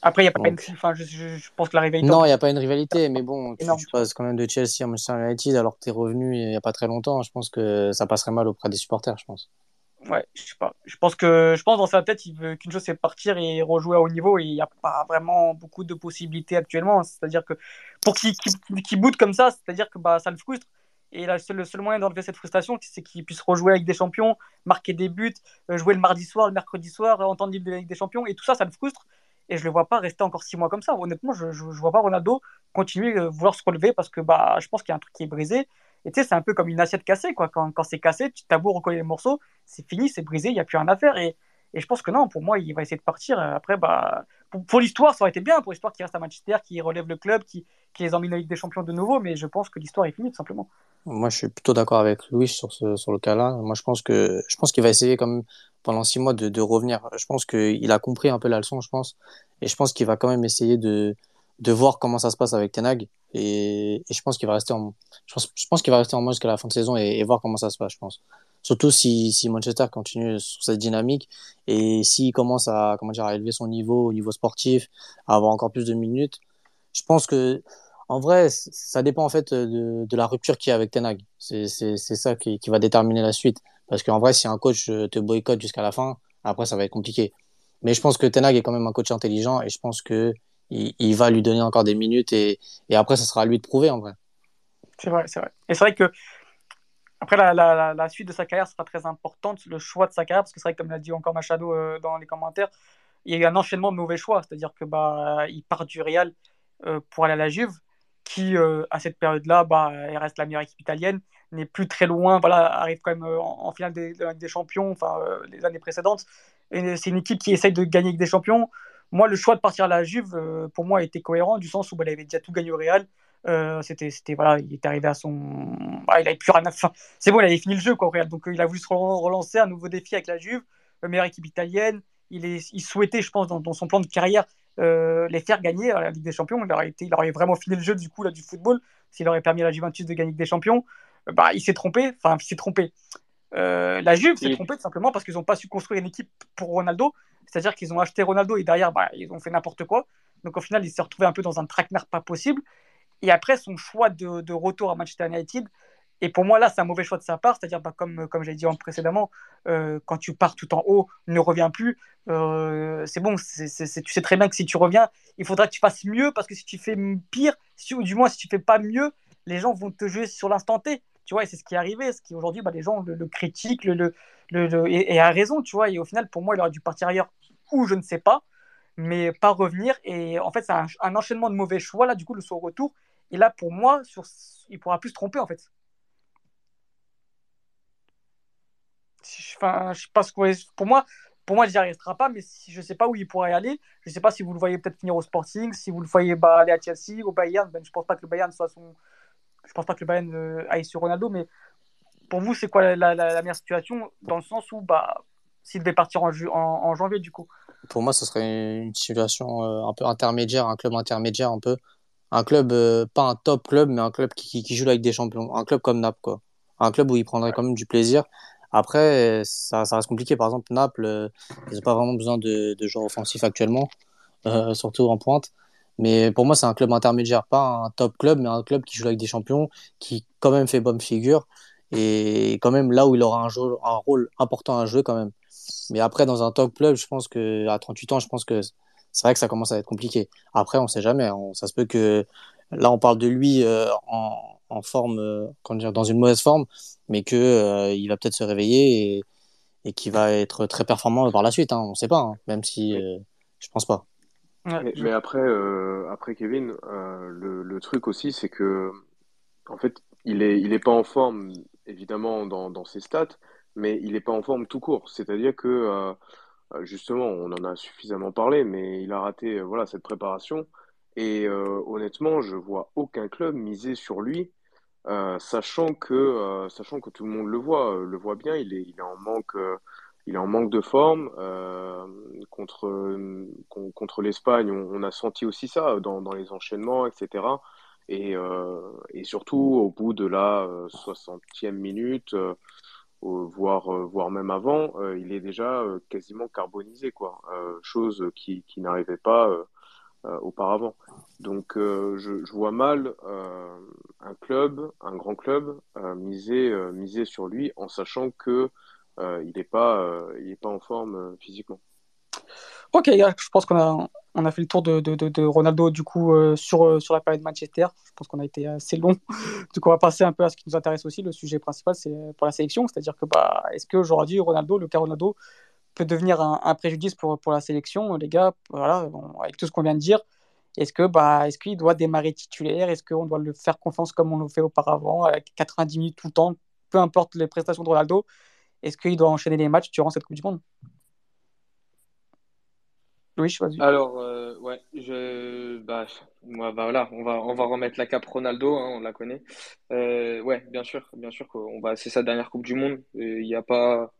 S1: Après, il n'y a pas une... enfin, je, je, pense que la rivalité.
S3: Non, il n'y a pas une rivalité, mais bon, tu, passes quand même de Chelsea à Manchester United alors que tu es revenu il n'y a pas très longtemps. Je pense que ça passerait mal auprès des supporters, je pense.
S1: Ouais, je sais pas. Je pense que je pense dans sa tête, il veut qu'une chose c'est partir et rejouer à haut niveau et il n'y a pas vraiment beaucoup de possibilités actuellement. C'est-à-dire que pour qu'il qu boude comme ça, c'est-à-dire que bah, ça le frustre. Et le seul moyen d'enlever cette frustration, c'est qu'il puisse rejouer avec des champions, marquer des buts, euh, jouer le mardi soir, le mercredi soir, entendre libre avec des champions. Et tout ça, ça le frustre. Et je ne le vois pas rester encore six mois comme ça. Honnêtement, je ne vois pas Ronaldo continuer à vouloir se relever parce que bah, je pense qu'il y a un truc qui est brisé. Et tu sais, c'est un peu comme une assiette cassée. Quoi. Quand, quand c'est cassé, tu t'as beau recoller les morceaux, c'est fini, c'est brisé, il n'y a plus rien à faire. Et, et, je pense que non, pour moi, il va essayer de partir. Après, bah, pour, l'histoire, ça aurait été bien. Pour l'histoire, qui reste à Manchester, qui relève le club, qui, qui les emmène en Ligue des Champions de nouveau. Mais je pense que l'histoire est finie, tout simplement.
S3: Moi, je suis plutôt d'accord avec Louis sur, ce, sur le cas-là. Moi, je pense que je pense qu'il va essayer comme pendant six mois de, de revenir. Je pense qu'il a compris un peu la leçon, je pense. Et je pense qu'il va quand même essayer de, de voir comment ça se passe avec Tenag. Et, je pense qu'il va rester en, je pense, qu'il va rester en mode jusqu'à la fin de saison et, voir comment ça se passe, je pense. Surtout si, Manchester continue sur cette dynamique et s'il commence à, comment dire, à élever son niveau au niveau sportif, à avoir encore plus de minutes. Je pense que, en vrai, ça dépend en fait de, la rupture qu'il y a avec Tenag. C'est, ça qui, qui va déterminer la suite. Parce qu'en vrai, si un coach te boycotte jusqu'à la fin, après, ça va être compliqué. Mais je pense que Tenag est quand même un coach intelligent et je pense que il, va lui donner encore des minutes et, après, ça sera à lui de prouver en vrai.
S1: C'est vrai, c'est vrai. Et c'est vrai que après, la, suite de sa carrière sera très importante, le choix de sa carrière, parce que c'est vrai comme l'a dit encore Machado euh, dans les commentaires, il y a eu un enchaînement de mauvais choix, c'est-à-dire que bah, il part du Real euh, pour aller à la Juve, qui euh, à cette période-là, bah, reste la meilleure équipe italienne, n'est plus très loin, voilà, arrive quand même en, finale des, des champions, enfin les années précédentes. C'est une équipe qui essaye de gagner avec des champions. Moi, le choix de partir à la Juve, pour moi, était cohérent, du sens où bah, il avait déjà tout gagné au Real. Euh, c'était, c'était voilà, il est arrivé à son, ah, il avait plus rien à faire. C'est bon, il avait fini le jeu quoi, au Real. Donc il a voulu se relancer un nouveau défi avec la Juve, meilleure équipe italienne. Il est, il souhaitait, je pense, dans, dans son plan de carrière, euh, les faire gagner à la Ligue des Champions. Il aurait été, il aurait vraiment fini le jeu du coup là du football s'il aurait permis à la Juventus de gagner la Ligue des Champions. Euh, bah, il s'est trompé. Enfin, il s'est trompé. Euh, la Juve s'est trompée tout simplement parce qu'ils n'ont pas su construire une équipe pour Ronaldo. C'est-à-dire qu'ils ont acheté Ronaldo et derrière, bah, ils ont fait n'importe quoi. Donc au final, il s'est retrouvé un peu dans un traquenard pas possible. Et après, son choix de, retour à Manchester United, et pour moi, là, c'est un mauvais choix de sa part. C'est-à-dire, bah, comme, comme j'ai dit précédemment, euh, quand tu pars tout en haut, ne reviens plus. Euh, c'est bon, tu sais très bien que si tu reviens, il faudra que tu fasses mieux parce que si tu fais pire, ou du moins si tu fais pas mieux, les gens vont te jouer sur l'instant T. Tu vois, et c'est ce qui est arrivé. Ce qui aujourd'hui, bah, les gens le, critiquent le, le, le, et, et, a raison, tu vois. Et au final, pour moi, il aurait dû partir ailleurs ou je ne sais pas, mais pas revenir. Et en fait, c'est un, enchaînement de mauvais choix, là, du coup, de son retour. Et là, pour moi, sur, il pourra plus se tromper, en fait. Enfin, je sais pas ce que, pour moi, pour moi, il n'y restera pas, mais si, je ne sais pas où il pourrait aller. Je ne sais pas si vous le voyez peut-être finir au Sporting, si vous le voyez bah, aller à Chelsea, au Bayern. Ben, je pense pas que le Bayern soit son. Je pense pas que le Bayern euh, aille sur Ronaldo, mais pour vous, c'est quoi la, la, la, meilleure situation dans le sens où bah, s'il devait partir en, en, en, janvier, du coup
S3: Pour moi, ce serait une situation euh, un peu intermédiaire, un club intermédiaire un peu. Un club, euh, pas un top club, mais un club qui, qui, joue avec des champions. Un club comme Naples, quoi. Un club où il prendrait quand même du plaisir. Après, ça, ça reste compliqué. Par exemple, Naples, euh, ils n'ont pas vraiment besoin de, de joueurs offensifs actuellement, euh, surtout en pointe. Mais pour moi, c'est un club intermédiaire, pas un top club, mais un club qui joue avec des champions, qui quand même fait bonne figure, et quand même là où il aura un, jeu, un rôle important à jouer quand même. Mais après, dans un top club, je pense que à 38 ans, je pense que c'est vrai que ça commence à être compliqué. Après, on sait jamais. On, ça se peut que là, on parle de lui euh, en, en forme, euh, dire, dans une mauvaise forme, mais que euh, il va peut-être se réveiller et, et qui va être très performant par la suite. Hein, on ne sait pas, hein, même si euh, je pense pas.
S4: Mais, mais, après, euh, après Kevin, euh, le, le, truc aussi, c'est que en fait, il est, il est pas en forme évidemment dans, dans ses stats, mais il est pas en forme tout court. C'est-à-dire que euh, justement, on en a suffisamment parlé, mais il a raté voilà cette préparation. Et euh, honnêtement, je vois aucun club miser sur lui euh, sachant que euh, sachant que tout le monde le voit, le voit bien, il est, il est en manque, il est en manque de forme. contre contre l'Espagne, on, on, a senti aussi ça dans, dans les enchaînements, etc. Et, et surtout au bout de la 60e minute, voire voire même avant, il est déjà quasiment carbonisé, quoi. chose qui, qui n'arrivait pas euh, auparavant. Donc euh, je, je, vois mal euh, un club, un grand club, miser, miser sur lui en sachant que il n'est pas, il est pas en forme physiquement.
S1: Ok, je pense qu'on a, on a fait le tour de, de, de, Ronaldo du coup euh, sur, sur la période Manchester. Je pense qu'on a été assez long. [LAUGHS] coup, on va passer un peu à ce qui nous intéresse aussi. Le sujet principal, c'est pour la sélection. C'est-à-dire que bah, est-ce qu'aujourd'hui, Ronaldo, le cas Ronaldo, peut devenir un, préjudice pour, pour la sélection, les gars, voilà, avec tout ce qu'on vient de dire. Est-ce que bah, est-ce qu'il doit démarrer titulaire? Est-ce qu'on doit le faire confiance comme on le fait auparavant, avec 90 minutes tout le temps, peu importe les prestations de Ronaldo? Est-ce qu'il doit enchaîner les matchs durant cette Coupe du Monde?
S2: Oui. Alors, euh, ouais, je, bah, bah, voilà, on va, on va remettre la cape Ronaldo, hein, on la connaît. Euh, ouais, bien sûr, bien sûr qu'on va, c'est sa dernière Coupe du Monde. Il n'y a pas,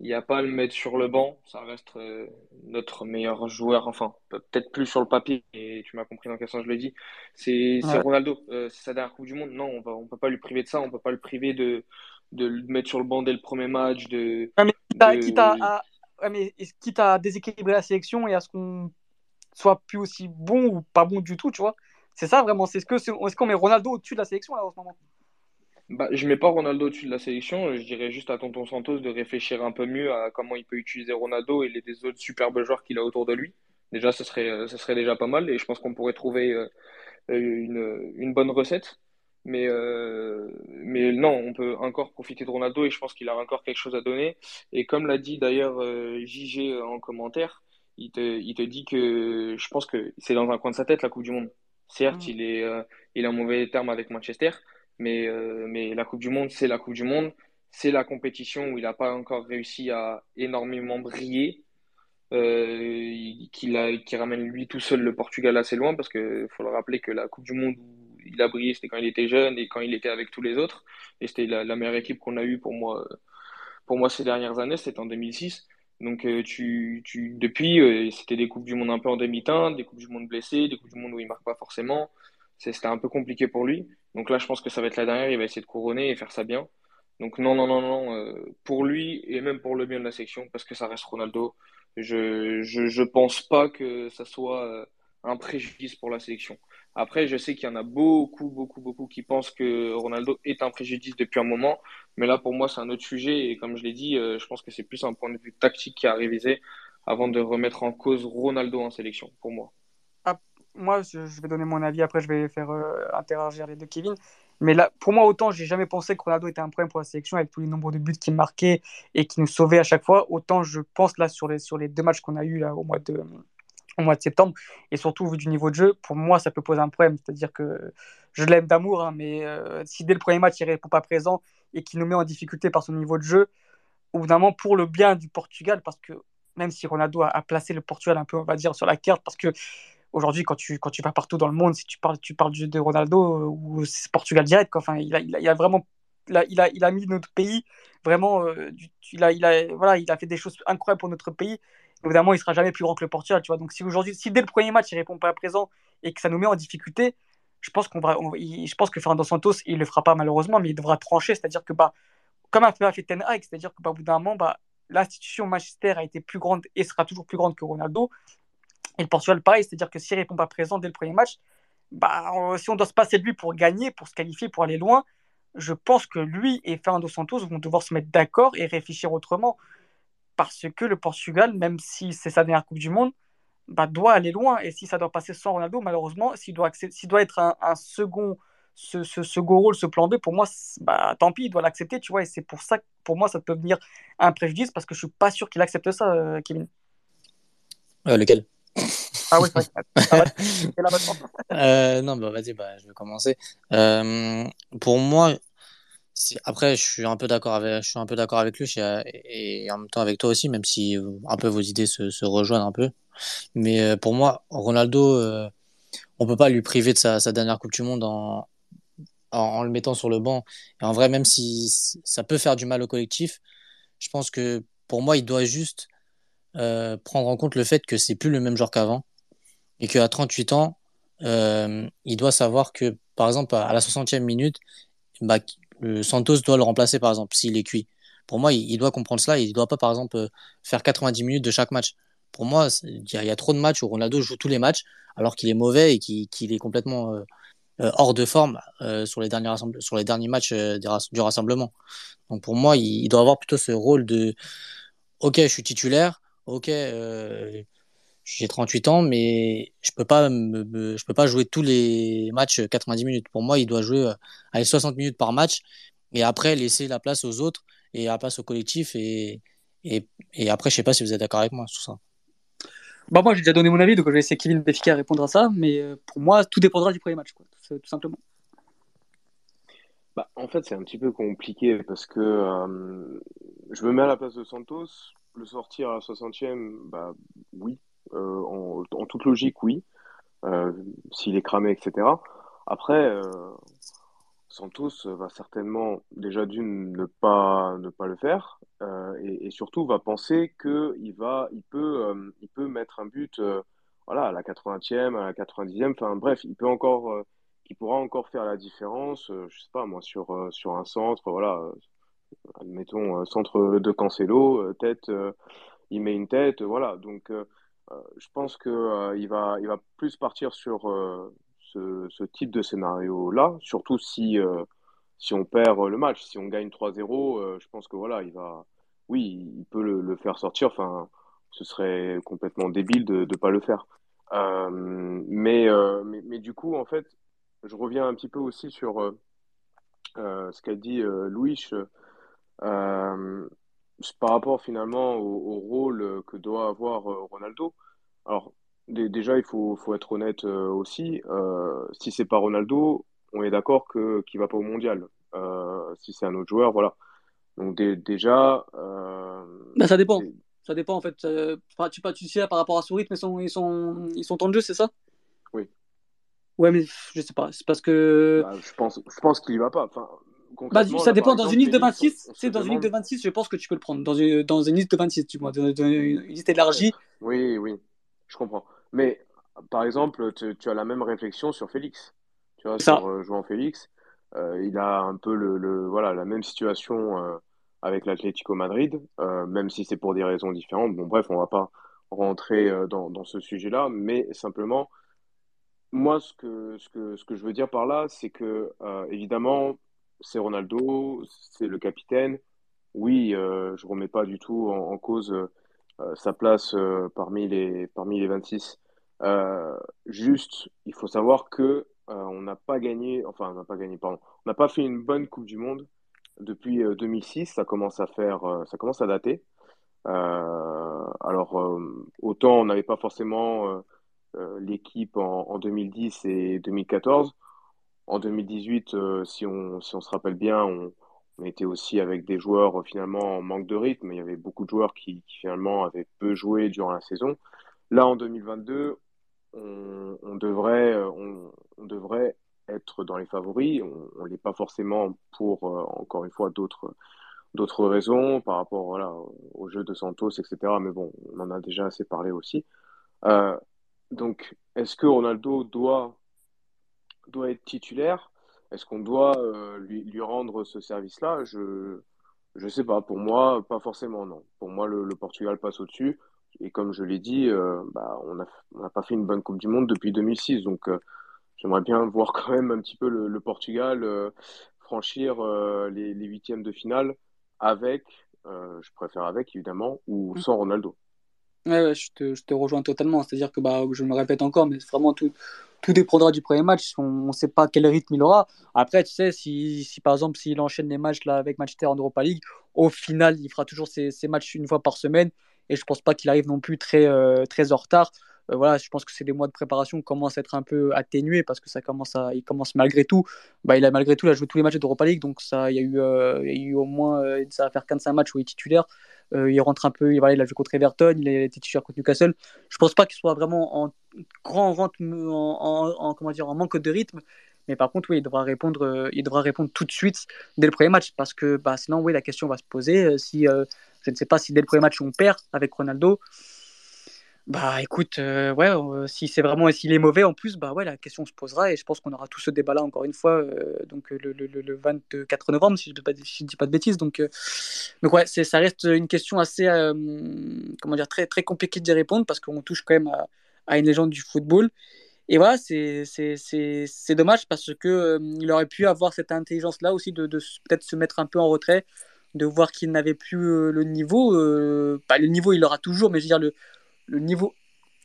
S2: il n'y a pas à le mettre sur le banc, ça reste euh, notre meilleur joueur, enfin peut-être plus sur le papier, et tu m'as compris dans quel sens je le dis. C'est ouais. Ronaldo, euh, c'est sa dernière Coupe du Monde. Non, on va, on peut pas lui priver de ça, on peut pas le priver de, de le mettre sur le banc dès le premier match. De,
S1: Ouais, mais quitte à- ouais, mais quitte à déséquilibrer la sélection et à ce qu'on soit plus aussi bon ou pas bon du tout, tu vois. C'est ça vraiment. C'est ce que est-ce qu'on met Ronaldo au-dessus de la sélection là en ce moment?
S2: Bah, je mets pas Ronaldo au-dessus de la sélection. Je dirais juste à Tonton Santos de réfléchir un peu mieux à comment il peut utiliser Ronaldo et les autres superbes joueurs qu'il a autour de lui. Déjà, ce serait, euh, ce serait déjà pas mal et je pense qu'on pourrait trouver euh, une, une bonne recette. Mais, euh, mais non, on peut encore profiter de Ronaldo et je pense qu'il a encore quelque chose à donner. Et comme l'a dit d'ailleurs euh, JG en commentaire, il te, il te dit que je pense que c'est dans un coin de sa tête la Coupe du Monde. Certes,
S1: Mm.
S2: il est, euh, il est en mauvais terme avec Manchester, mais, euh, mais la Coupe du Monde, c'est la Coupe du Monde. C'est la compétition où il n'a pas encore réussi à énormément briller. Euh, qu'il qui ramène lui tout seul le Portugal assez loin parce que faut le rappeler que la Coupe du Monde où il a brillé, c'était quand il était jeune et quand il était avec tous les autres. Et c'était la, la meilleure équipe qu'on a eue pour moi, pour moi ces dernières années, c'était en 2006. Donc euh, tu, tu, depuis, euh, c'était des Coupes du Monde un peu en demi-teinte, des Coupes du Monde blessées, des Coupes du Monde où il marque pas forcément. C'était un peu compliqué pour lui. Donc là, je pense que ça va être la dernière. Il va essayer de couronner et faire ça bien. Donc non, non, non, non. euh, pour lui et même pour le bien de la section, parce que ça reste Ronaldo, je, je pense pas que ça soit euh, un préjudice pour la sélection. Après, je sais qu'il y en a beaucoup, beaucoup, beaucoup qui pensent que Ronaldo est un préjudice depuis un moment. Mais là, pour moi, c'est un autre sujet. Et comme je l'ai dit, euh, je pense que c'est plus un point de vue tactique qui a révisé avant de remettre en cause Ronaldo en sélection, pour moi.
S1: Ah, moi, je, vais donner mon avis. Après, je vais faire euh, interagir les deux Kevin. Mais là, pour moi, autant j'ai jamais pensé que Ronaldo était un problème pour la sélection avec tous les nombres de buts qu'il marquait et qui nous sauvait à chaque fois. Autant je pense là sur les, sur les deux matchs qu'on a eu là au mois de au mois de septembre et surtout vu du niveau de jeu, pour moi ça peut poser un problème. C'est-à-dire que je l'aime d'amour, hein, mais euh, si dès le premier match il répond pas présent et qu'il nous met en difficulté par son niveau de jeu, au bout pour le bien du Portugal, parce que même si Ronaldo a, placé le Portugal un peu on va dire sur la carte, parce que aujourd'hui, quand tu, quand tu vas partout dans le monde, si tu parles, tu parles de Ronaldo euh, ou c'est Portugal direct, quoi. Enfin, il a, il a, vraiment, il a, il a, mis notre pays vraiment, euh, il a, il a, voilà, il a fait des choses incroyables pour notre pays. Évidemment, il sera jamais plus grand que le Portugal, tu vois. Donc, si aujourd'hui, si dès le premier match, il répond pas à présent et que ça nous met en difficulté, je pense qu'on va, je pense que Fernando Santos, il le fera pas malheureusement, mais il devra trancher, c'est-à-dire que bah, comme a fait Ten Hag, c'est-à-dire que bah, au bout d'un moment, bah, l'institution Manchester a été plus grande et sera toujours plus grande que Ronaldo. Et le Portugal, pareil, c'est-à-dire que s'il répond pas présent dès le premier match, bah, si on doit se passer de lui pour gagner, pour se qualifier, pour aller loin, je pense que lui et Fernando Santos vont devoir se mettre d'accord et réfléchir autrement. Parce que le Portugal, même si c'est sa dernière Coupe du Monde, bah, doit aller loin. Et si ça doit passer sans Ronaldo, malheureusement, s'il doit, s'il doit être un, un second, ce, ce second rôle, ce plan B, pour moi, bah, tant pis, il doit l'accepter, tu vois. Et c'est pour ça que pour moi, ça peut venir un préjudice parce que je suis pas sûr qu'il accepte ça, euh, Kevin.
S3: Euh, lequel?
S1: Ah oui, c'est vrai. [LAUGHS] Ah.
S3: Euh, non, bah vas-y, bah, je vais commencer. Euh, pour moi, après, je suis un peu d'accord avec, je suis un peu d'accord avec lui et, en même temps avec toi aussi, même si euh, un peu vos idées se, rejoignent un peu. Mais euh, pour moi, Ronaldo, euh, on peut pas lui priver de sa, dernière Coupe du Monde en, en, le mettant sur le banc. Et en vrai, même si ça peut faire du mal au collectif, je pense que pour moi, il doit juste euh, prendre en compte le fait que c'est plus le même joueur qu'avant et qu'à 38 ans, il doit savoir que, par exemple, à la 60e minute, bah, Santos doit le remplacer, par exemple, s'il est cuit. Pour moi, il, doit comprendre cela. Il ne doit pas, par exemple, euh, faire 90 minutes de chaque match. Pour moi, il y, a trop de matchs où Ronaldo joue tous les matchs alors qu'il est mauvais et qu'il est complètement euh, euh, hors de forme euh, sur les derniers matchs euh, du rassemblement. Donc pour moi, il, doit avoir plutôt ce rôle de OK, je suis titulaire, OK, euh, j'ai 38 ans, mais je peux pas me, me- je peux pas jouer tous les matchs 90 minutes. Pour moi, il doit jouer euh, allez, 60 minutes par match et après laisser la place aux autres et la place au collectif et, et, et après, je sais pas si vous êtes d'accord avec moi sur ça.
S1: Bah, moi, j'ai déjà donné mon avis, donc je vais laisser Kevin Béfica répondre à ça. Mais euh, pour moi, tout dépendra du premier match, quoi, tout, tout simplement.
S4: Bah, en fait, c'est un petit peu compliqué parce que euh, je me mets à la place de Santos. Le sortir à la 60e, bah oui. Euh, en, toute logique, oui. Euh, s'il est cramé, etc. Après, euh, Santos va certainement déjà d'une ne pas ne pas le faire et, surtout va penser que il va il peut il peut mettre un but voilà à la 80e à la 90e enfin bref il peut encore qui pourra encore faire la différence je sais pas moi sur sur un centre voilà admettons, centre de Cancelo, tête, il met une tête, voilà. Donc, je pense que il va, il va plus partir sur ce, ce, type de scénario-là, surtout si, si on perd le match. Si on gagne 3-0, je pense que voilà, il va, oui, il peut le, faire sortir. Enfin, ce serait complètement débile de ne pas le faire. Euh, mais, euh, mais, mais, du coup, en fait, je reviens un petit peu aussi sur euh, ce qu'a dit Louis par rapport finalement au, rôle que doit avoir Ronaldo. Alors, déjà, il faut, faut être honnête aussi. si c'est pas Ronaldo, on est d'accord que qu'il va pas au mondial. si c'est un autre joueur, voilà. Donc déjà.
S1: Ben, ça dépend. Ça dépend en fait. Euh, tu, tu sais par rapport à son rythme, ils sont, ils sont, ils sont temps de jeu, c'est ça?
S4: Oui.
S1: Ouais, mais je sais pas. C'est parce que.
S4: Bah, je pense, je pense qu'il y va pas. Enfin,
S1: bah, ça dépend. dans une liste de 26, c'est dans une liste de 26, je pense que tu peux le prendre. Dans une, dans une liste de 26, tu vois, dans, une liste élargie.
S4: Oui, oui, je comprends. Mais par exemple, tu, tu as la même réflexion sur Félix. Tu vois, sur euh, jouant Félix, euh, il a un peu le, le, voilà, la même situation. Euh, avec l'Atlético Madrid, même si c'est pour des raisons différentes. Bon, bref, on va pas rentrer dans, dans ce sujet-là, mais simplement, moi, ce que, ce que, ce que je veux dire par là, c'est que, euh, évidemment, c'est Ronaldo, c'est le capitaine. Oui, je remets pas du tout en, cause sa place parmi, les, parmi les 26. juste, il faut savoir que on n'a pas gagné, enfin, on n'a pas gagné, pardon, on n'a pas fait une bonne Coupe du Monde depuis 2006, euh, ça commence à faire, euh, ça commence à dater. Euh, alors, autant on n'avait pas forcément l'équipe en, 2010 et 2014. En 2018, si, on, si on se rappelle bien, on, était aussi avec des joueurs finalement en manque de rythme. Il y avait beaucoup de joueurs qui, finalement avaient peu joué durant la saison. Là, en 2022, on, devrait, on, on, devrait être dans les favoris. On ne l'est pas forcément pour, euh, encore une fois, d'autres d'autres raisons par rapport voilà, au jeu de Santos, etc. Mais bon, on en a déjà assez parlé aussi. Euh, donc, est-ce que Ronaldo doit, doit être titulaire Est-ce qu'on doit euh, lui, lui, rendre ce service-là? Je ne sais pas. Pour moi, pas forcément, non. Pour moi, le, Portugal passe au-dessus. Et comme je l'ai dit, bah, on n'a on pas fait une bonne Coupe du Monde depuis 2006. Donc, j'aimerais bien [LAUGHS] voir quand même un petit peu le, Portugal euh, franchir euh, les, huitièmes de finale avec, euh, je préfère avec évidemment, ou mm. sans Ronaldo.
S1: Ouais, je, te, je, te, rejoins totalement. C'est-à-dire que bah, je me répète encore, mais vraiment tout, tout dépendra du premier match. On ne sait pas quel rythme il aura. Après, tu sais, si, si par exemple, s'il enchaîne les matchs là, avec Manchester en Europa League, au final, il fera toujours ses, ses matchs une fois par semaine. Et je ne pense pas qu'il arrive non plus très, très en retard. Euh, voilà, je pense que ces mois de préparation commencent à être un peu atténués parce que ça commence à, il commence malgré tout. Bah, il a malgré tout il joué tous les matchs d'Europa League, donc ça, il y a eu, euh, il y a eu au moins, euh, ça va faire 15 matchs où il est titulaire. Il rentre un peu, il, a joué contre Everton, il a été titulaire contre Newcastle. Je pense pas qu'il soit vraiment en grand vente, en, en, comment dire, en manque de rythme. Mais par contre, oui, il devra répondre, il devra répondre tout de suite dès le premier match parce que bah, sinon, oui, la question va se poser. Si, je ne sais pas si dès le premier match on perd avec Ronaldo, bah écoute, euh, ouais, euh, si c'est vraiment s'il est mauvais en plus, bah ouais, la question se posera et je pense qu'on aura tout ce débat-là encore une fois, euh, donc le, le, le, 24 novembre, si je ne dis pas de bêtises. Donc, donc ouais, ça reste une question assez, comment dire, très, très compliquée d'y répondre parce qu'on touche quand même à, une légende du football. Et voilà, c'est dommage parce que il aurait pu avoir cette intelligence-là aussi de, peut-être se mettre un peu en retrait, de voir qu'il n'avait plus le niveau. pas le niveau, il l'aura toujours, mais je veux dire, le le niveau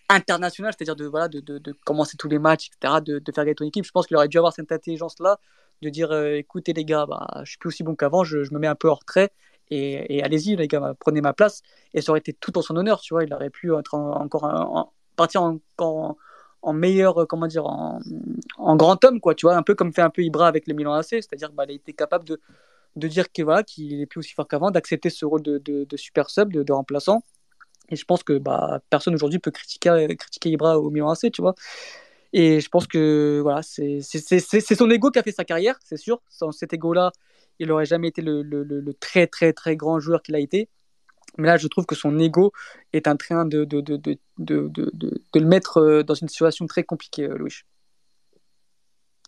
S1: international, c'est-à-dire de, voilà, de, de, commencer tous les matchs, etc., de, de faire gagner ton équipe. Je pense qu'il aurait dû avoir cette intelligence-là, de dire euh, écoutez les gars, bah, je suis plus aussi bon qu'avant, je, je, me mets un peu hors retrait, et, et allez-y les gars, prenez ma place. Et ça aurait été tout en son honneur, tu vois, il aurait pu être encore en, partir encore en, meilleur, euh, comment dire, en, en, grand homme, quoi, tu vois, un peu comme fait un peu Ibra avec le Milan AC, c'est-à-dire bah, il a capable de, de dire qu'il voilà, qu'il est plus aussi fort qu'avant, d'accepter ce rôle de, de, super sub, de remplaçant et je pense que bah, personne aujourd'hui peut critiquer, critiquer Ibra au Milan AC, tu vois. Et je pense que voilà, c'est son ego qui a fait sa carrière, c'est sûr. Sans cet ego-là, il n'aurait jamais été le, le, le, très très très grand joueur qu'il a été. Mais là, je trouve que son ego est en train de, de, de, de, de, de le mettre euh, dans une situation très compliquée, euh, Louis.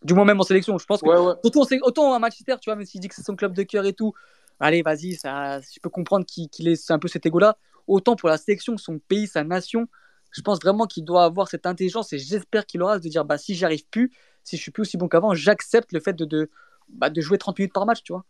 S1: Du moins même en sélection, je pense que
S4: ouais, ouais.
S1: Autant, autant à Manchester, tu vois, même s'il dit que c'est son club de cœur et tout, allez, vas-y, je peux comprendre qu'il qu'il ait un peu cet ego-là. Autant pour la sélection, son pays, sa nation, je pense vraiment qu'il doit avoir cette intelligence et j'espère qu'il aura de dire bah, si j'arrive plus, si je suis plus aussi bon qu'avant, j'accepte le fait de, de, bah, de jouer 30 minutes par match, tu vois.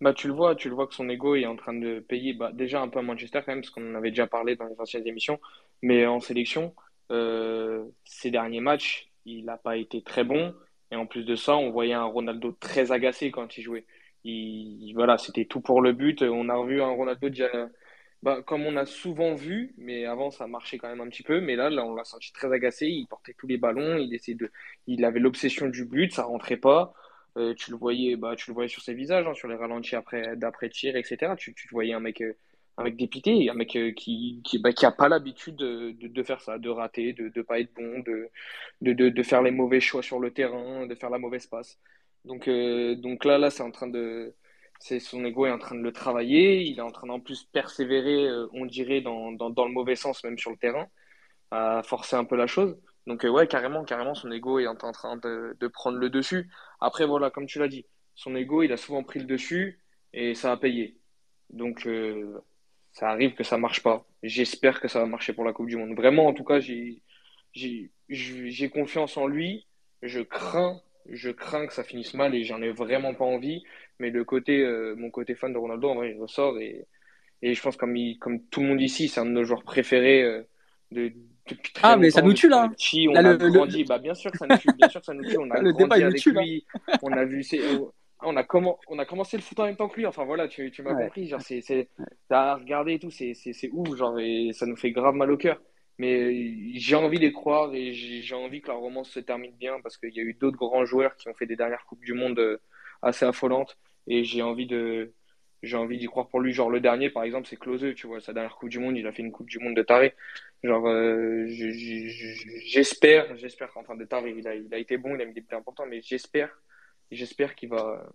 S2: Bah, tu le vois, tu le vois que son ego est en train de payer bah, déjà un peu à Manchester quand même, parce qu'on en avait déjà parlé dans les anciennes émissions, mais en sélection, euh, ces derniers matchs, il n'a pas été très bon. Et en plus de ça, on voyait un Ronaldo très agacé quand il jouait. Il, voilà, c'était tout pour le but. On a revu un Ronaldo déjà, bah, comme on a souvent vu, mais avant ça marchait quand même un petit peu. Mais là, là on l'a senti très agacé. Il portait tous les ballons. Il essayait de, il avait l'obsession du but. Ça rentrait pas. Euh, tu le voyais, bah, tu le voyais sur ses visages, hein, sur les ralentis après, d'après tir, etc. Tu, tu voyais un mec, euh, un mec dépité, un mec euh, qui, qui, bah, qui a pas l'habitude de, de, de, faire ça, de rater, de ne pas être bon, de, de, de, faire les mauvais choix sur le terrain, de faire la mauvaise passe. Donc, euh, donc là, là, c'est en train de, c'est son ego est en train de le travailler. Il est en train d'en plus persévérer, euh, on dirait, dans, dans, dans, le mauvais sens, même sur le terrain, à forcer un peu la chose. Donc, ouais, carrément, carrément, son ego est en train de, de prendre le dessus. Après, voilà, comme tu l'as dit, son ego, il a souvent pris le dessus et ça a payé. Donc, euh, ça arrive que ça marche pas. J'espère que ça va marcher pour la Coupe du Monde. Vraiment, en tout cas, j'ai confiance en lui. Je crains, je crains que ça finisse mal et j'en ai vraiment pas envie. Mais le côté, euh, mon côté fan de Ronaldo, en vrai, il ressort et, et je pense comme, il, comme tout le monde ici, c'est un de nos joueurs préférés euh, de, depuis très
S1: ah, mais ça nous tue là.
S2: Petit, on là, a le, grandi. Le... Bah, bien sûr que ça nous tue. Bien sûr que ça nous tue. On a [LAUGHS]
S1: le
S2: grandi
S1: avec
S2: tue, lui. On a vu ses, on a, comment, on a commencé le foot en même temps que lui. Enfin voilà, tu, tu m'as ouais. compris. Genre, c'est, c'est, t'as regardé et tout, c'est, c'est, c'est ouf. Genre, et ça nous fait grave mal au cœur. Mais j'ai envie d'y croire et j'ai envie que la romance se termine bien parce qu'il y a eu d'autres grands joueurs qui ont fait des dernières Coupes du Monde euh, assez affolantes. Et j'ai envie de, d'y croire pour lui. Genre, le dernier, par exemple, c'est Closeux, tu vois, sa dernière Coupe du Monde, il a fait une Coupe du Monde de taré. Genre, euh, j'espère, j'espère qu'enfin de taré, il a, il a été bon, il a mis des buts importants, mais j'espère, j'espère qu'il va,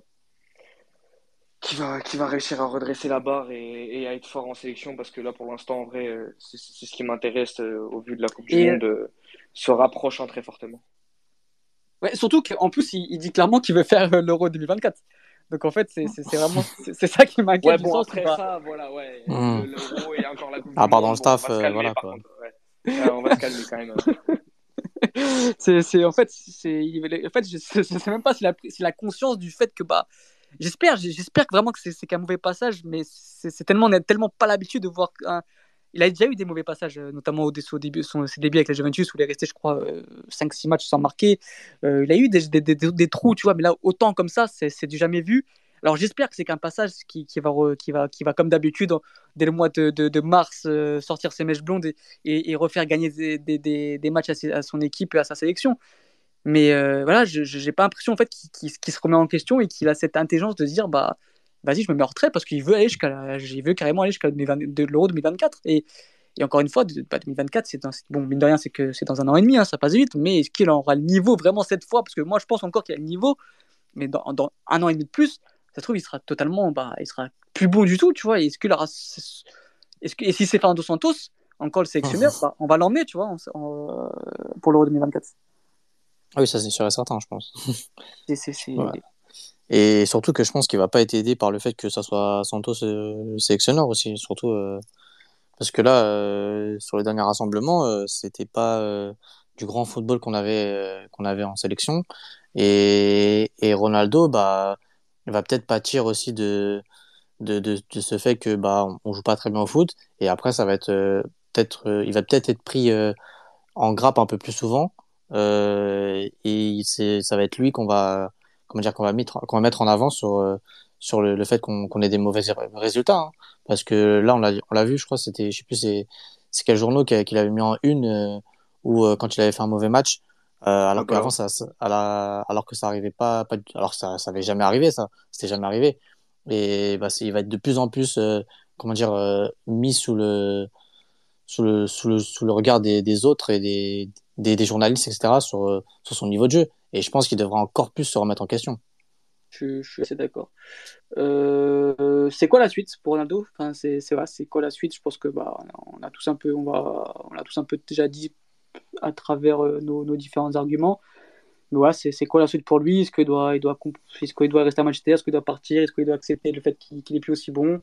S2: qui va, qui va réussir à redresser la barre et, et, à être fort en sélection parce que là, pour l'instant, en vrai, c'est ce qui m'intéresse euh, au vu de la Coupe du et Monde, euh, se rapprochant très fortement.
S1: Ouais, surtout qu'en plus, il, il, dit clairement qu'il veut faire l'Euro 2024. Donc en fait, c'est vraiment [LAUGHS] c'est ça qui m'inquiète.
S2: Ouais, bon, après ça, voilà, ouais. Mmh. L'Euro et encore la Coupe
S3: à part dans le staff,
S2: bon,
S3: euh, voilà. Quoi.
S2: Contre, ouais. on va se calmer quand même. [LAUGHS]
S1: c'est en fait c'est en fait je je sais même pas si la si la conscience du fait que bah j'espère j'espère vraiment que c'est qu'un mauvais passage mais c'est tellement on n'a tellement pas l'habitude de voir il a déjà eu des mauvais passages, notamment au, au début, son, ses débuts avec la Juventus, où il est resté, je crois, 5-6 matchs sans marquer. Euh, il a eu des, trous, tu vois, mais là, autant comme ça, c'est du jamais vu. Alors j'espère que c'est qu'un passage qui, va qui, va, qui va, comme d'habitude, dès le mois de, mars, euh, sortir ses mèches blondes et, refaire gagner des, matchs à, son équipe et à sa sélection. Mais euh, voilà, je n'ai pas l'impression en fait qu'il qu qu se remet en question et qu'il a cette intelligence de dire bah vas-y, je me mets en retrait parce qu'il veut aller jusqu'à, il veut carrément aller jusqu'à l'Euro 2024. Et, et, encore une fois, bah, 2024, c'est bon, mine de rien, c'est que c'est dans un an et demi, hein, ça passe vite. Mais est-ce qu'il aura le niveau vraiment cette fois? Parce que moi, je pense encore qu'il a le niveau, mais dans, dans, un an et demi de plus, ça se trouve, il sera totalement, bah, il sera plus bon du tout, tu vois. Est-ce qu'il aura, est-ce que, et si c'est Fernando Santos, encore le sélectionneur, bah, on va l'emmener, tu vois, pour l'Euro 2024.
S3: Oui, ça c'est sûr et certain, je pense.
S1: C'est ouais. [LAUGHS]
S3: Et surtout que je pense qu'il va pas être aidé par le fait que ça soit Santos euh, sélectionneur aussi, surtout euh, parce que là, euh, sur les derniers rassemblements, euh, c'était pas euh, du grand football qu'on avait qu'on avait en sélection. Et, et Ronaldo, bah, va peut-être pâtir aussi de, de, de, de, ce fait que bah on joue pas très bien au foot. Et après, ça va être peut-être, il va peut-être être pris en grappe un peu plus souvent. Et c'est, ça va être lui qu'on va comment dire qu'on va mettre qu'on va mettre en avant sur euh, sur le, le fait qu'on qu ait des mauvais résultats hein. parce que là on l'a on l'a vu je crois c'était je sais plus c'est c'est quel journaux qu'il qu avait mis en une euh, ou euh, quand il avait fait un mauvais match euh, alors okay. qu'avant ça, ça alors que ça arrivait pas, pas alors que ça ça avait jamais arrivé ça c'était jamais arrivé et bah il va être de plus en plus euh, comment dire euh, mis sous le sous le sous le sous le regard des, des autres et des, des, des journalistes etc sur sur son niveau de jeu. Et je pense qu'il devra encore plus se remettre en question.
S1: Je, suis assez d'accord. Euh, c'est quoi la suite pour Ronaldo? Enfin, c'est, c'est, quoi la suite? Je pense que bah, on a tous un peu, on va, on a tous un peu déjà dit à travers euh, nos, nos, différents arguments. ouais, c'est quoi la suite pour lui? Est-ce qu'il doit, il doit, est qu'il doit rester à Manchester? Est-ce qu'il doit partir? Est-ce qu'il doit accepter le fait qu'il n'est plus aussi bon?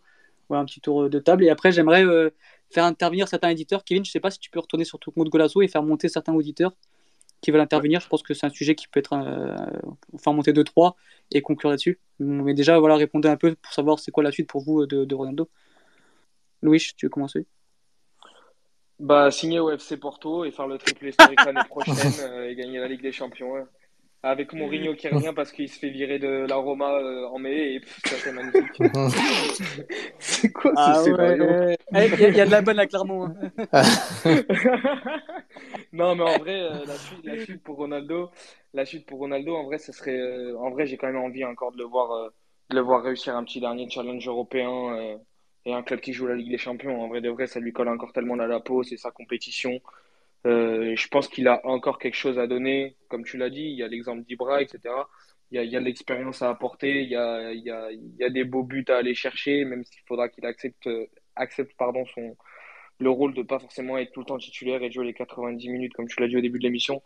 S1: Voilà, un petit tour de table. Et après, j'aimerais euh, faire intervenir certains éditeurs. Kevin, je sais pas si tu peux retourner sur tout le monde Golasso et faire monter certains auditeurs qui veulent intervenir. Je pense que c'est un sujet qui peut être euh, faire monter 2-3 et conclure là-dessus. Mais déjà, voilà, répondez un peu pour savoir c'est quoi la suite pour vous de, de Ronaldo. Louis, tu veux commencer?
S2: Bah, signer au FC Porto et faire le triple historique l'année prochaine [LAUGHS] euh, et gagner la Ligue des Champions. Avec Mourinho qui revient parce qu'il se fait virer de la Roma euh, en mai et ça c'est magnifique. [LAUGHS] c'est quoi
S1: ah, ouais, eh, Il y, a de la bonne à Clermont. Hein. [LAUGHS]
S2: non mais en vrai euh, la, suite, la, suite, pour Ronaldo, la suite pour Ronaldo en vrai ce serait en vrai j'ai quand même envie encore de le voir de le voir réussir un petit dernier challenge européen et un club qui joue la Ligue des Champions. En vrai de vrai, ça lui colle encore tellement à la peau, c'est sa compétition. Euh, je pense qu'il a encore quelque chose à donner. Comme tu l'as dit, il y a l'exemple d'Ibra, etc. Il y a, de l'expérience à apporter, il y a, des beaux buts à aller chercher, même s'il faudra qu'il accepte, accepte pardon, son, le rôle de pas forcément être tout le temps titulaire et jouer les 90 minutes, comme tu l'as dit au début de l'émission.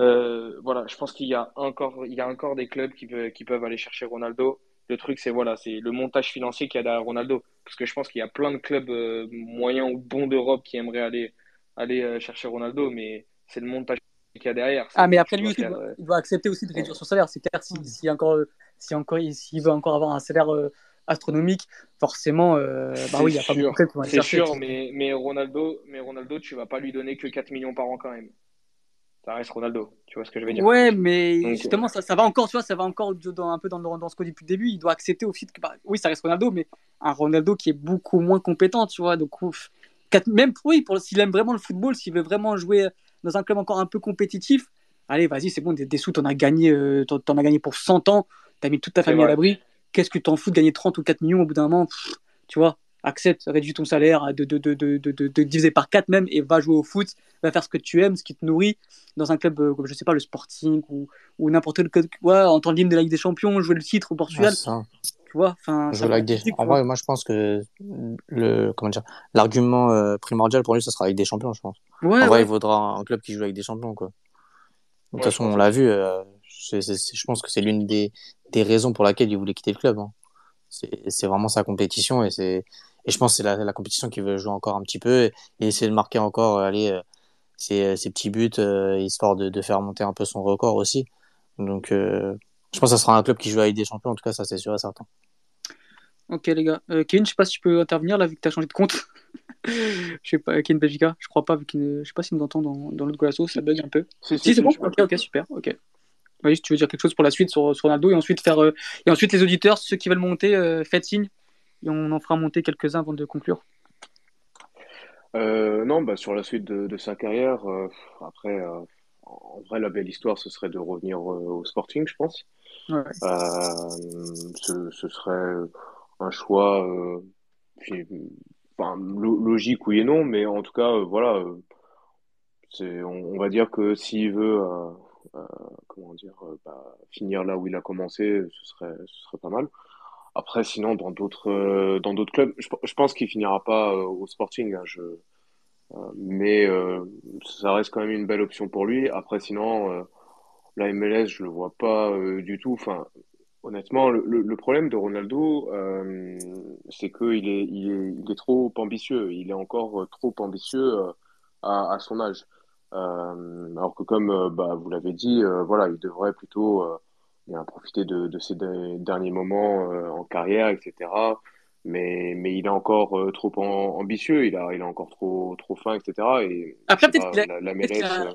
S2: Euh, voilà, je pense qu'il y a encore, il y a encore des clubs qui peuvent aller chercher Ronaldo. Le truc, c'est voilà, c'est le montage financier qu'il y a derrière Ronaldo. Parce que je pense qu'il y a plein de clubs euh, moyens ou bons d'Europe qui aimeraient aller, aller euh, chercher Ronaldo, mais c'est le montage qu'il y a derrière.
S1: Ah, mais après, lui, il, doit, accepter aussi de réduire son salaire. C'est clair, s'il si, encore, si encore, veut encore avoir un salaire euh, astronomique, forcément, bah oui, il n'y a pas beaucoup de
S2: C'est sûr, mais, mais, Ronaldo, mais Ronaldo, tu vas pas lui donner que 4 millions par an quand même ça reste Ronaldo. Tu vois ce que je veux dire
S1: Ouais, mais justement, ça, ça, va encore, tu vois, ça va encore dans, un peu dans, dans ce qu'on dit depuis le début. Il doit accepter au fait que, bah, oui, ça reste Ronaldo, mais un Ronaldo qui est beaucoup moins compétent, tu vois. Donc, ouf, même oui, pour, s'il aime vraiment le football, s'il veut vraiment jouer dans un club encore un peu compétitif, allez, vas-y, c'est bon, des, sous, t'en as gagné, euh, t'en, as gagné pour 100 ans, t'as mis toute ta famille à l'abri. Qu'est-ce que t'en fous de gagner 30 ou 4 millions au bout d'un moment Tu vois accepte, réduis ton salaire de, de, de, de, diviser par 4 même et va jouer au foot, va faire ce que tu aimes, ce qui te nourrit dans un club euh, comme je sais pas le Sporting ou, ou n'importe quel club, ouais, en temps libre de la Ligue des Champions, jouer le titre au Portugal. Tu vois, enfin.
S3: En vrai, moi je pense que le comment dire, l'argument euh, primordial pour lui, ça sera avec des champions, je pense. Ouais, en vrai, il vaudra un club qui joue avec des champions, quoi. De toute façon, on l'a vu. Euh, je pense que c'est l'une des, des raisons pour laquelle il voulait quitter le club. Hein. C'est vraiment sa compétition et c'est et je pense que c'est la, la, compétition qui veut jouer encore un petit peu et, essayer de marquer encore euh, aller ses, ses, petits buts euh, histoire de, de, faire monter un peu son record aussi. Donc je pense que ça sera un club qui joue avec des champions, en tout cas ça c'est sûr et certain.
S1: Ok les gars. Euh, Kevin, je sais pas si tu peux intervenir là vu que tu as changé de compte. [LAUGHS] je sais pas, Kevin Belgica, je crois pas, vu qu'il je sais pas s'il nous entend dans, dans l'autre Golasso, ça bug un peu. Si, si, c'est bon Ok, ok, super. Ok. Oui, si tu veux dire quelque chose pour la suite sur, sur Ronaldo et ensuite faire et ensuite les auditeurs, ceux qui veulent monter, faites signe et on en fera monter quelques-uns avant de conclure.
S4: Euh, non, bah, sur la suite de, sa carrière, euh, après, euh, en vrai, la belle histoire, ce serait de revenir au Sporting, je pense. Ce, serait un choix logique, oui et non, mais en tout cas, voilà, on, va dire que s'il veut, comment dire, bah, finir là où il a commencé, ce serait, ce serait pas mal. Après, sinon, dans d'autres euh, clubs, je, pense qu'il finira pas euh, au Sporting. Hein, euh, mais ça reste quand même une belle option pour lui. Après, sinon, la MLS, je le vois pas du tout. Enfin, honnêtement, le, le, problème de Ronaldo, c'est qu'il est, il est, il est trop ambitieux. Il est encore trop ambitieux à, à son âge. alors que comme bah, vous l'avez dit, voilà, il devrait plutôt profité de, de ses derniers moments euh, en carrière, etc. Mais, mais il est encore euh, trop ambitieux, il a, il a encore trop, trop faim, etc. Et,
S1: Après, peut-être qu'il a, la, euh,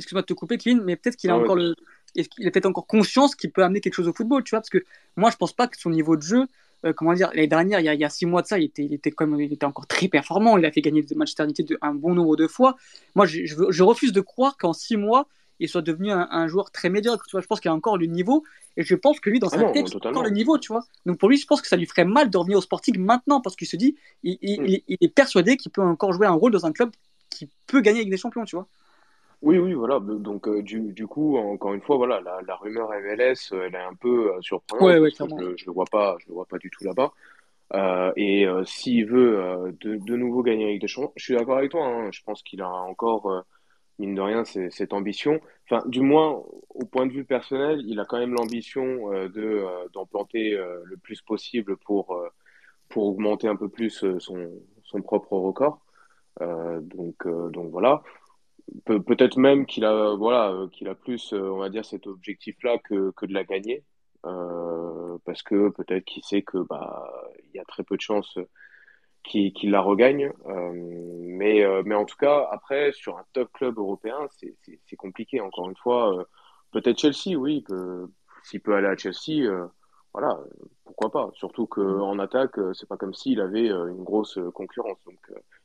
S1: Excuse-moi de te couper, Kevin, mais peut-être qu'il a encore le. Il a peut-être encore conscience qu'il peut amener quelque chose au football, tu vois, parce que moi, je pense pas que son niveau de jeu, comment dire, l'année dernière, il y, a, il y, a, six mois de ça, il était, il était, comme, il était encore très performant. Il a fait gagner Manchester United un bon nombre de fois. Moi, je, je, je refuse de croire qu'en six mois, il soit devenu un, joueur très médiocre. Tu vois, je pense qu'il a encore le niveau et je pense que lui, dans ah sa tête, il a encore le niveau, tu vois. Donc pour lui, je pense que ça lui ferait mal de revenir au Sporting maintenant parce qu'il se dit, il, il, mm. est persuadé qu'il peut encore jouer un rôle dans un club qui peut gagner avec des champions, tu vois.
S4: Oui, oui, voilà. Donc, euh, du, du, coup, encore une fois, voilà, la, rumeur MLS, euh, elle est un peu euh, surprenante.
S1: Ouais, ouais,
S4: je, je le vois pas, je le vois pas du tout là-bas. et s'il veut de, de, nouveau gagner avec des champions, je suis d'accord avec toi. Hein, je pense qu'il a encore mine de rien, cette ambition. Enfin, du moins, au point de vue personnel, il a quand même l'ambition euh, de euh, d'en planter euh, le plus possible pour, pour augmenter un peu plus son, son propre record. donc, donc voilà. Peut-être même qu'il a, voilà, qu'il a plus, on va dire, cet objectif-là que, que de la gagner. parce que peut-être qu'il sait que bah, il y a très peu de chances qui, qui la regagne. Euh, mais, euh, mais en tout cas, après, sur un top club européen, c'est compliqué. Encore une fois, euh, peut-être Chelsea, oui, s'il peut aller à Chelsea, voilà, pourquoi pas. Surtout qu'en attaque, c'est pas comme s'il avait une grosse concurrence. Donc,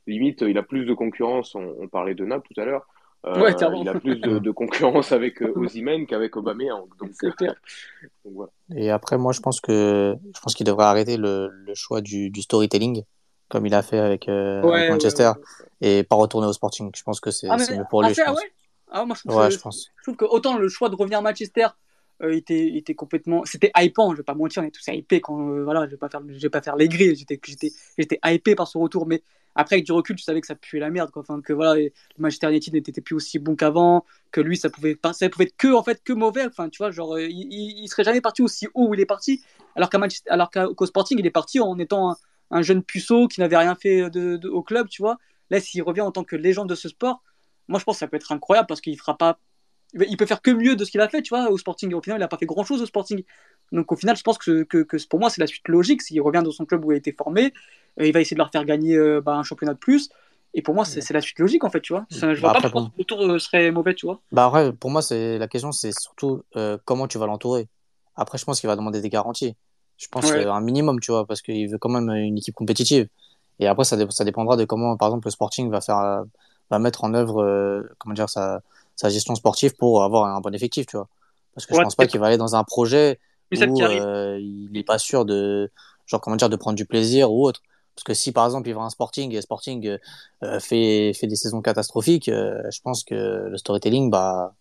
S4: limite, il a plus de concurrence. On, parlait de Naples tout à l'heure.
S1: Euh,
S4: il a plus de, de concurrence avec euh, Ozymen qu'avec Aubameyang. Donc,
S1: clair. [LAUGHS]
S3: donc, voilà. Et après, moi, je pense que je pense qu'il devrait arrêter le, le choix du, du storytelling comme il a fait avec, euh, Manchester, et pas retourner au Sporting. Je pense que c'est ah, mieux pour lui. je pense.
S1: Ah, moi, je, trouve je, pense. je trouve que autant le choix de revenir à Manchester euh, était, était complètement. C'était hypant, je vais pas mentir, on est tous hypés quand. Euh, voilà, je vais pas faire, je vais pas faire les grilles, j'étais, j'étais, j'étais hypé par son retour, mais après, avec du recul, tu savais que ça puait la merde, quoi. Enfin, que voilà, le Manchester United n'était plus aussi bon qu'avant, que lui, ça pouvait, ça pouvait être que, en fait, que mauvais. Enfin, tu vois, genre, il, il, serait jamais parti aussi haut où il est parti, alors qu'au Sporting, il est parti en étant un, un jeune puceau qui n'avait rien fait au club, tu vois. Là, s'il revient en tant que légende de ce sport, moi je pense que ça peut être incroyable parce qu'il fera pas. Il peut faire que mieux de ce qu'il a fait, tu vois, au Sporting. Au final, il n'a pas fait grand chose au Sporting. Donc au final, je pense que, que, que pour moi, c'est la suite logique. S'il revient dans son club où il a été formé, euh, il va essayer de leur faire gagner euh, bah, un championnat de plus. Et pour moi, c'est la suite logique, en fait, tu vois. je vois bah, pas pourquoi le tour euh, serait mauvais, tu vois.
S3: Bah après, pour moi, c'est la question, c'est surtout comment tu vas l'entourer. Après, je pense qu'il va demander des garanties. Je pense un minimum, tu vois, parce qu'il veut quand même une équipe compétitive. Et après, ça, ça dépendra de comment, par exemple, le Sporting va faire, va mettre en œuvre, euh, comment dire, sa, sa gestion sportive pour avoir un bon effectif, tu vois. Parce que je pense pas qu'il va aller dans un projet où euh, il n'est pas sûr de, genre, comment dire, de prendre du plaisir ou autre. Parce que si, par exemple, il va à un Sporting et Sporting euh, fait, fait des saisons catastrophiques, je pense que le storytelling, bah,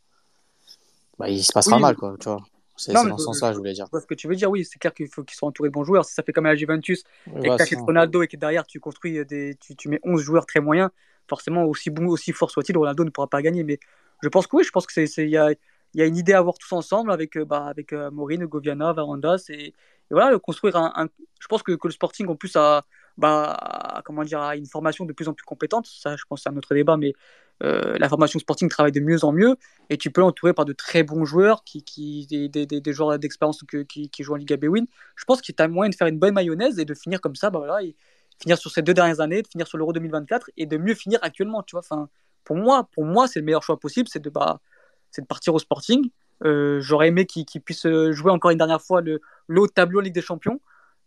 S3: bah il se passera mal, quoi, tu vois. C'est dans ce sens-là, je voulais dire.
S1: Ce que tu veux dire, oui, c'est clair qu'il faut qu'ils soient entourés de bons joueurs. Si ça fait comme à la Juventus, et que tu Ronaldo et que derrière tu construis des, tu, tu, mets 11 joueurs très moyens, forcément, aussi bon, aussi fort soit-il, Ronaldo ne pourra pas gagner. Mais je pense que oui, je pense que c'est, il y a, y a, une idée à avoir tous ensemble avec, euh, bah, avec euh, Maureen, Goviana, Varandas et, et voilà, construire un, un, Je pense que, que le Sporting en plus a, bah, comment dire, a une formation de plus en plus compétente. Ça, je pense, c'est un autre débat, mais euh, la formation Sporting travaille de mieux en mieux et tu peux l'entourer par de très bons joueurs, qui, qui, des, des, des joueurs d'expérience qui, qui, jouent en Liga Bwin. Je pense qu'il y a moyen de faire une bonne mayonnaise et de finir comme ça, bah voilà, finir sur ces deux dernières années, de finir sur l'Euro 2024 et de mieux finir actuellement. Tu vois, enfin, pour moi, pour moi, c'est le meilleur choix possible, c'est de, bah, de partir au Sporting. Euh, j'aurais aimé qu'il puisse jouer encore une dernière fois le, haut tableau Ligue des Champions.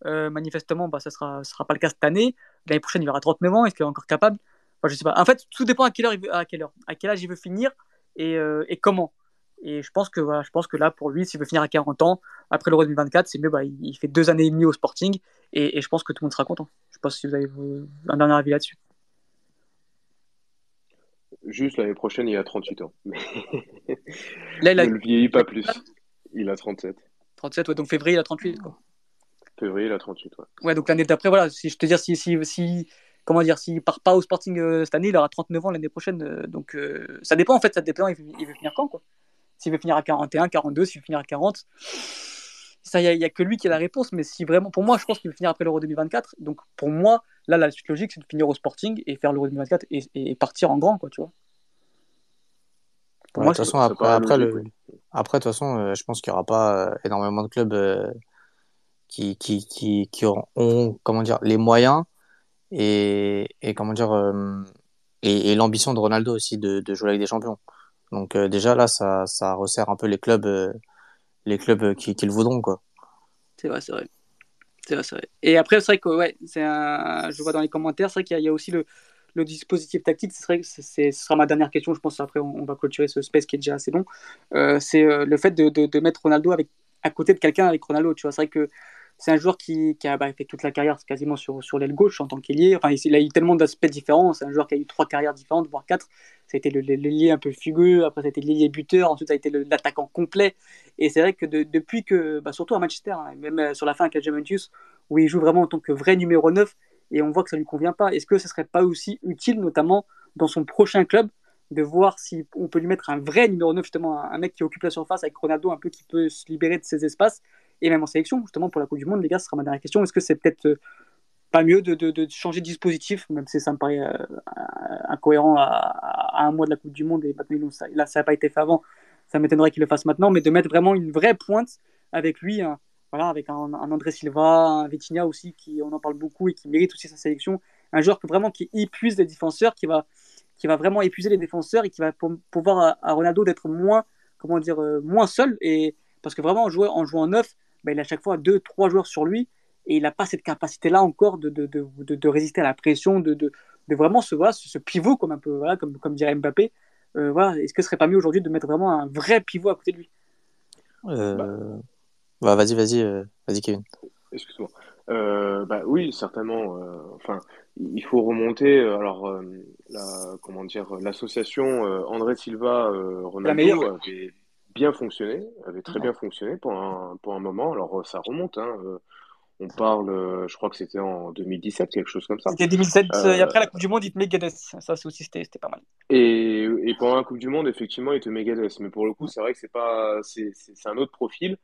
S1: Euh, manifestement, bah, ça ne sera, sera pas le cas cette année. L'année prochaine, il aura 39 ans. Est-ce qu'il est encore capable? Je sais pas. En fait, tout dépend à quelle heure, à quelle heure, à quel âge il veut finir et, euh, et comment. Et je pense que voilà, je pense que là pour lui, s'il veut finir à 40 ans, après l'Euro 2024, c'est mieux. Bah, il fait deux années et demie au Sporting et, et, je pense que tout le monde sera content. Je sais pas si vous avez un dernier avis là-dessus.
S4: Juste l'année prochaine, il a 38 ans. [LAUGHS] là, il, a... ne vieillit pas plus. Il a 37.
S1: 37, ouais, donc février, il a 38. Quoi.
S4: Février, il a 38, ouais.
S1: Ouais, donc l'année d'après, voilà, si je te dire, si, si, si, comment dire, s'il part pas au Sporting euh, cette année, il aura 39 ans l'année prochaine. Euh, donc euh, ça dépend en fait, ça dépend. Il veut, finir quand quoi S'il veut finir à 41, 42, s'il veut finir à 40, ça il y, a que lui qui a la réponse. Mais si vraiment, pour moi, je pense qu'il veut finir après l'Euro 2024. Donc pour moi, là, la suite logique, c'est de finir au Sporting et faire l'Euro 2024 et, partir en grand, quoi, tu vois.
S3: de toute façon, après, après, le... après, de toute façon, je pense qu'il n'y aura pas énormément de clubs qui, qui, qui, qui auront, comment dire, les moyens et, euh, et, et l'ambition de Ronaldo aussi de, de jouer avec des champions. Donc euh, déjà là, ça, ça resserre un peu les clubs, euh, les clubs qui, qui le voudront.
S1: C'est vrai, c'est vrai. Vrai, vrai. Et après, c'est vrai que ouais, un... je vois dans les commentaires, c'est vrai qu'il y, a aussi le, le dispositif tactique. Serait, ce sera ma dernière question, je pense. Après, on, va clôturer ce space qui est déjà assez long. Euh, c'est le fait de, de, de, mettre Ronaldo avec, à côté de quelqu'un avec Ronaldo. C'est vrai que c'est un joueur qui, a bah, fait toute la carrière quasiment sur, l'aile gauche en tant qu'ailier. Enfin, il, a eu tellement d'aspects différents. C'est un joueur qui a eu trois carrières différentes, voire quatre. Ça a été l'ailier un peu fugueux, après ça a été l'ailier buteur, ensuite ça a été l'attaquant complet. Et c'est vrai que depuis que, bah, surtout à Manchester, hein, même euh, sur la fin avec la Juventus, où il joue vraiment en tant que vrai numéro 9, et on voit que ça ne lui convient pas. Est-ce que ce serait pas aussi utile, notamment dans son prochain club, de voir si on peut lui mettre un vrai numéro 9, justement, un mec qui occupe la surface avec Ronaldo, un peu qui peut se libérer de ses espaces, et même en sélection, justement, pour la Coupe du Monde, les gars, ce sera ma dernière question. Est-ce que c'est peut-être euh, pas mieux de, de, changer de dispositif, même si ça me paraît euh, incohérent à, un mois de la Coupe du Monde, et maintenant, ça, là, ça n'a pas été fait avant, ça m'étonnerait qu'il le fasse maintenant, mais de mettre vraiment une vraie pointe avec lui, hein, voilà, avec un, André Silva, un Vitinha aussi, qui on en parle beaucoup et qui mérite aussi sa sélection, un joueur vraiment qui épuise les défenseurs, qui va qui va vraiment épuiser les défenseurs et qui va pouvoir à, Ronaldo d'être moins, comment dire, euh, moins seul. Et, parce que vraiment, en, jouant en neuf, bah, il a à chaque fois deux, trois joueurs sur lui et il n'a pas cette capacité-là encore de, de, de, de, résister à la pression, de, de, vraiment se voir ce, pivot, comme, un peu, voilà, comme, comme dirait Mbappé. Euh, voilà. Est-ce que ce serait pas mieux aujourd'hui de mettre vraiment un vrai pivot à côté de lui?
S3: Euh... bah, Vas-y, vas-y, euh, vas-y, Kevin.
S4: Excuse-moi. Euh, bah oui, certainement. Euh, enfin, il faut remonter. Euh, alors, la, comment dire, l'association André Silva Ronaldo avait bien fonctionné, avait très bien fonctionné pour un pour un moment. Alors, ça remonte. Hein, on parle, je crois que c'était en 2017, quelque chose comme ça.
S1: C'était 2007, et après la Coupe du Monde, il te met Guedes. Ça, c'est aussi, c'était pas mal.
S4: Et, et pendant la Coupe du Monde, effectivement, il te met Guedes. Mais pour le coup, c'est vrai que c'est pas, c'est un autre profil.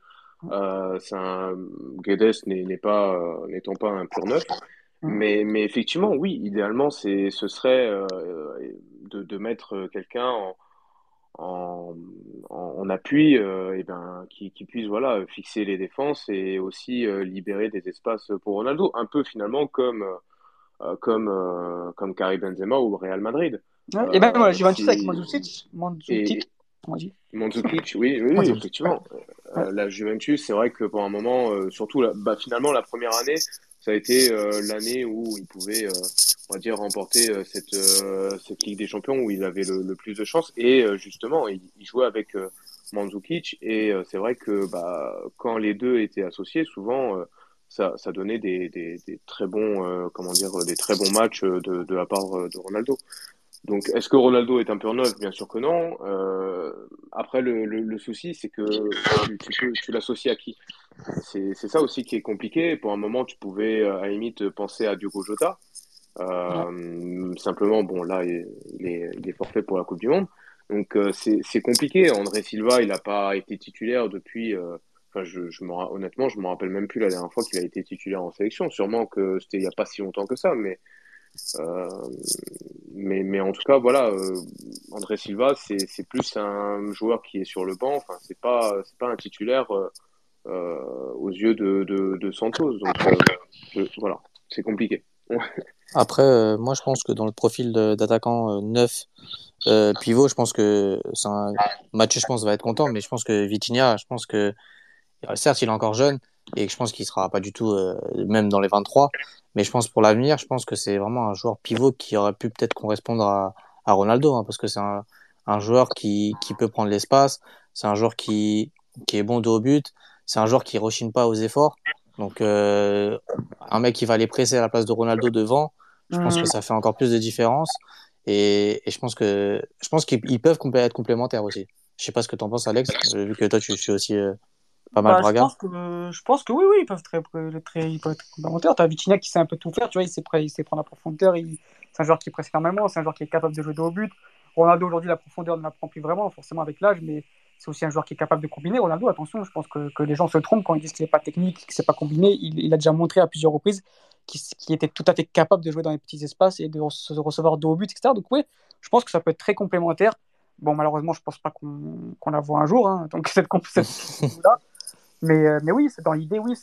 S4: Euh, un, Guedes n'est pas euh, n'étant pas un pur neuf, mais, mais effectivement, oui, idéalement, c'est ce serait euh, de, de, mettre quelqu'un en, en, en, appui et ben, qui, qui, puisse voilà, fixer les défenses et aussi libérer des espaces pour Ronaldo, un peu finalement comme, comme, comme Karim Benzema ou Real Madrid.
S1: et même moi, Juventus avec Mandzukic,
S4: Mandzukic Mandzukic, oui, oui, effectivement. Euh, la Juventus, c'est vrai que pour un moment, euh, surtout bah, finalement la première année, ça a été euh, l'année où ils pouvaient, on va dire, remporter cette, cette Ligue des Champions où ils avaient le, plus de chances. Et justement, ils, jouaient avec Mandzukic. Et c'est vrai que bah, quand les deux étaient associés, souvent, ça, donnait des, très bons, comment dire, des très bons matchs de, la part de Ronaldo. Donc, est-ce que Ronaldo est un pur neuf? Bien sûr que non. Euh, après, le, souci, c'est que tu l'associes à qui? C'est ça aussi qui est compliqué. Pour un moment, tu pouvais à la limite penser à Diogo Jota. Euh, simplement, bon, là, il est, il est forfait pour la Coupe du Monde. Donc, euh, c'est compliqué. André Silva, il n'a pas été titulaire depuis. Euh, enfin, je, je honnêtement, je me rappelle même plus la dernière fois qu'il a été titulaire en sélection. Sûrement que c'était il n'y a pas si longtemps que ça, mais euh, mais, mais en tout cas, voilà, euh, André Silva, c'est plus un joueur qui est sur le banc. Enfin, pas, c'est pas un titulaire euh, aux yeux de, de, de Santos. Donc voilà, c'est compliqué. [LAUGHS]
S3: Après, moi, je pense que dans le profil d'attaquant neuf pivot, je pense que c'est un match, je pense, va être content, mais je pense que Vitinha, je pense que certes, il est encore jeune et je pense qu'il sera pas du tout même dans les 23, mais je pense pour l'avenir, je pense que c'est vraiment un joueur pivot qui aurait pu peut-être correspondre à, à Ronaldo, hein, parce que c'est un, un, joueur qui, qui peut prendre l'espace, c'est un joueur qui, qui est bon de haut but, c'est un joueur qui rechigne pas aux efforts. Donc euh, un mec qui va aller presser à la place de Ronaldo devant, je pense que mm. ça fait encore plus de différence. Et, et je pense que je pense qu'ils peuvent être complémentaires aussi. Je sais pas ce que tu en penses, Alex, vu que toi tu suis aussi euh, pas mal bah,
S1: je pense, que, je pense que oui, oui, ils peuvent, très, très, ils peuvent être complémentaires. Tu as Vitinha qui sait un peu tout faire, tu vois, il sait, il sait prendre la profondeur, il... c'est un joueur qui presse énormément, c'est un joueur qui est capable de jouer de haut but. Ronaldo, aujourd'hui, la profondeur ne la prend plus vraiment, forcément avec l'âge, mais c'est aussi un joueur qui est capable de combiner. Ronaldo, attention, je pense que, que les gens se trompent quand ils disent qu'il n'est pas technique, qu'il ne sait pas combiner. Il, il, a déjà montré à plusieurs reprises qu'il était tout à fait capable de jouer dans les petits espaces et de recevoir de haut but, etc. Donc, oui, je pense que ça peut être très complémentaire. Bon, malheureusement, je ne pense pas qu'on la voit un jour, hein, donc cette, cette [LAUGHS] là mais, euh, mais oui, dans l'idée, oui,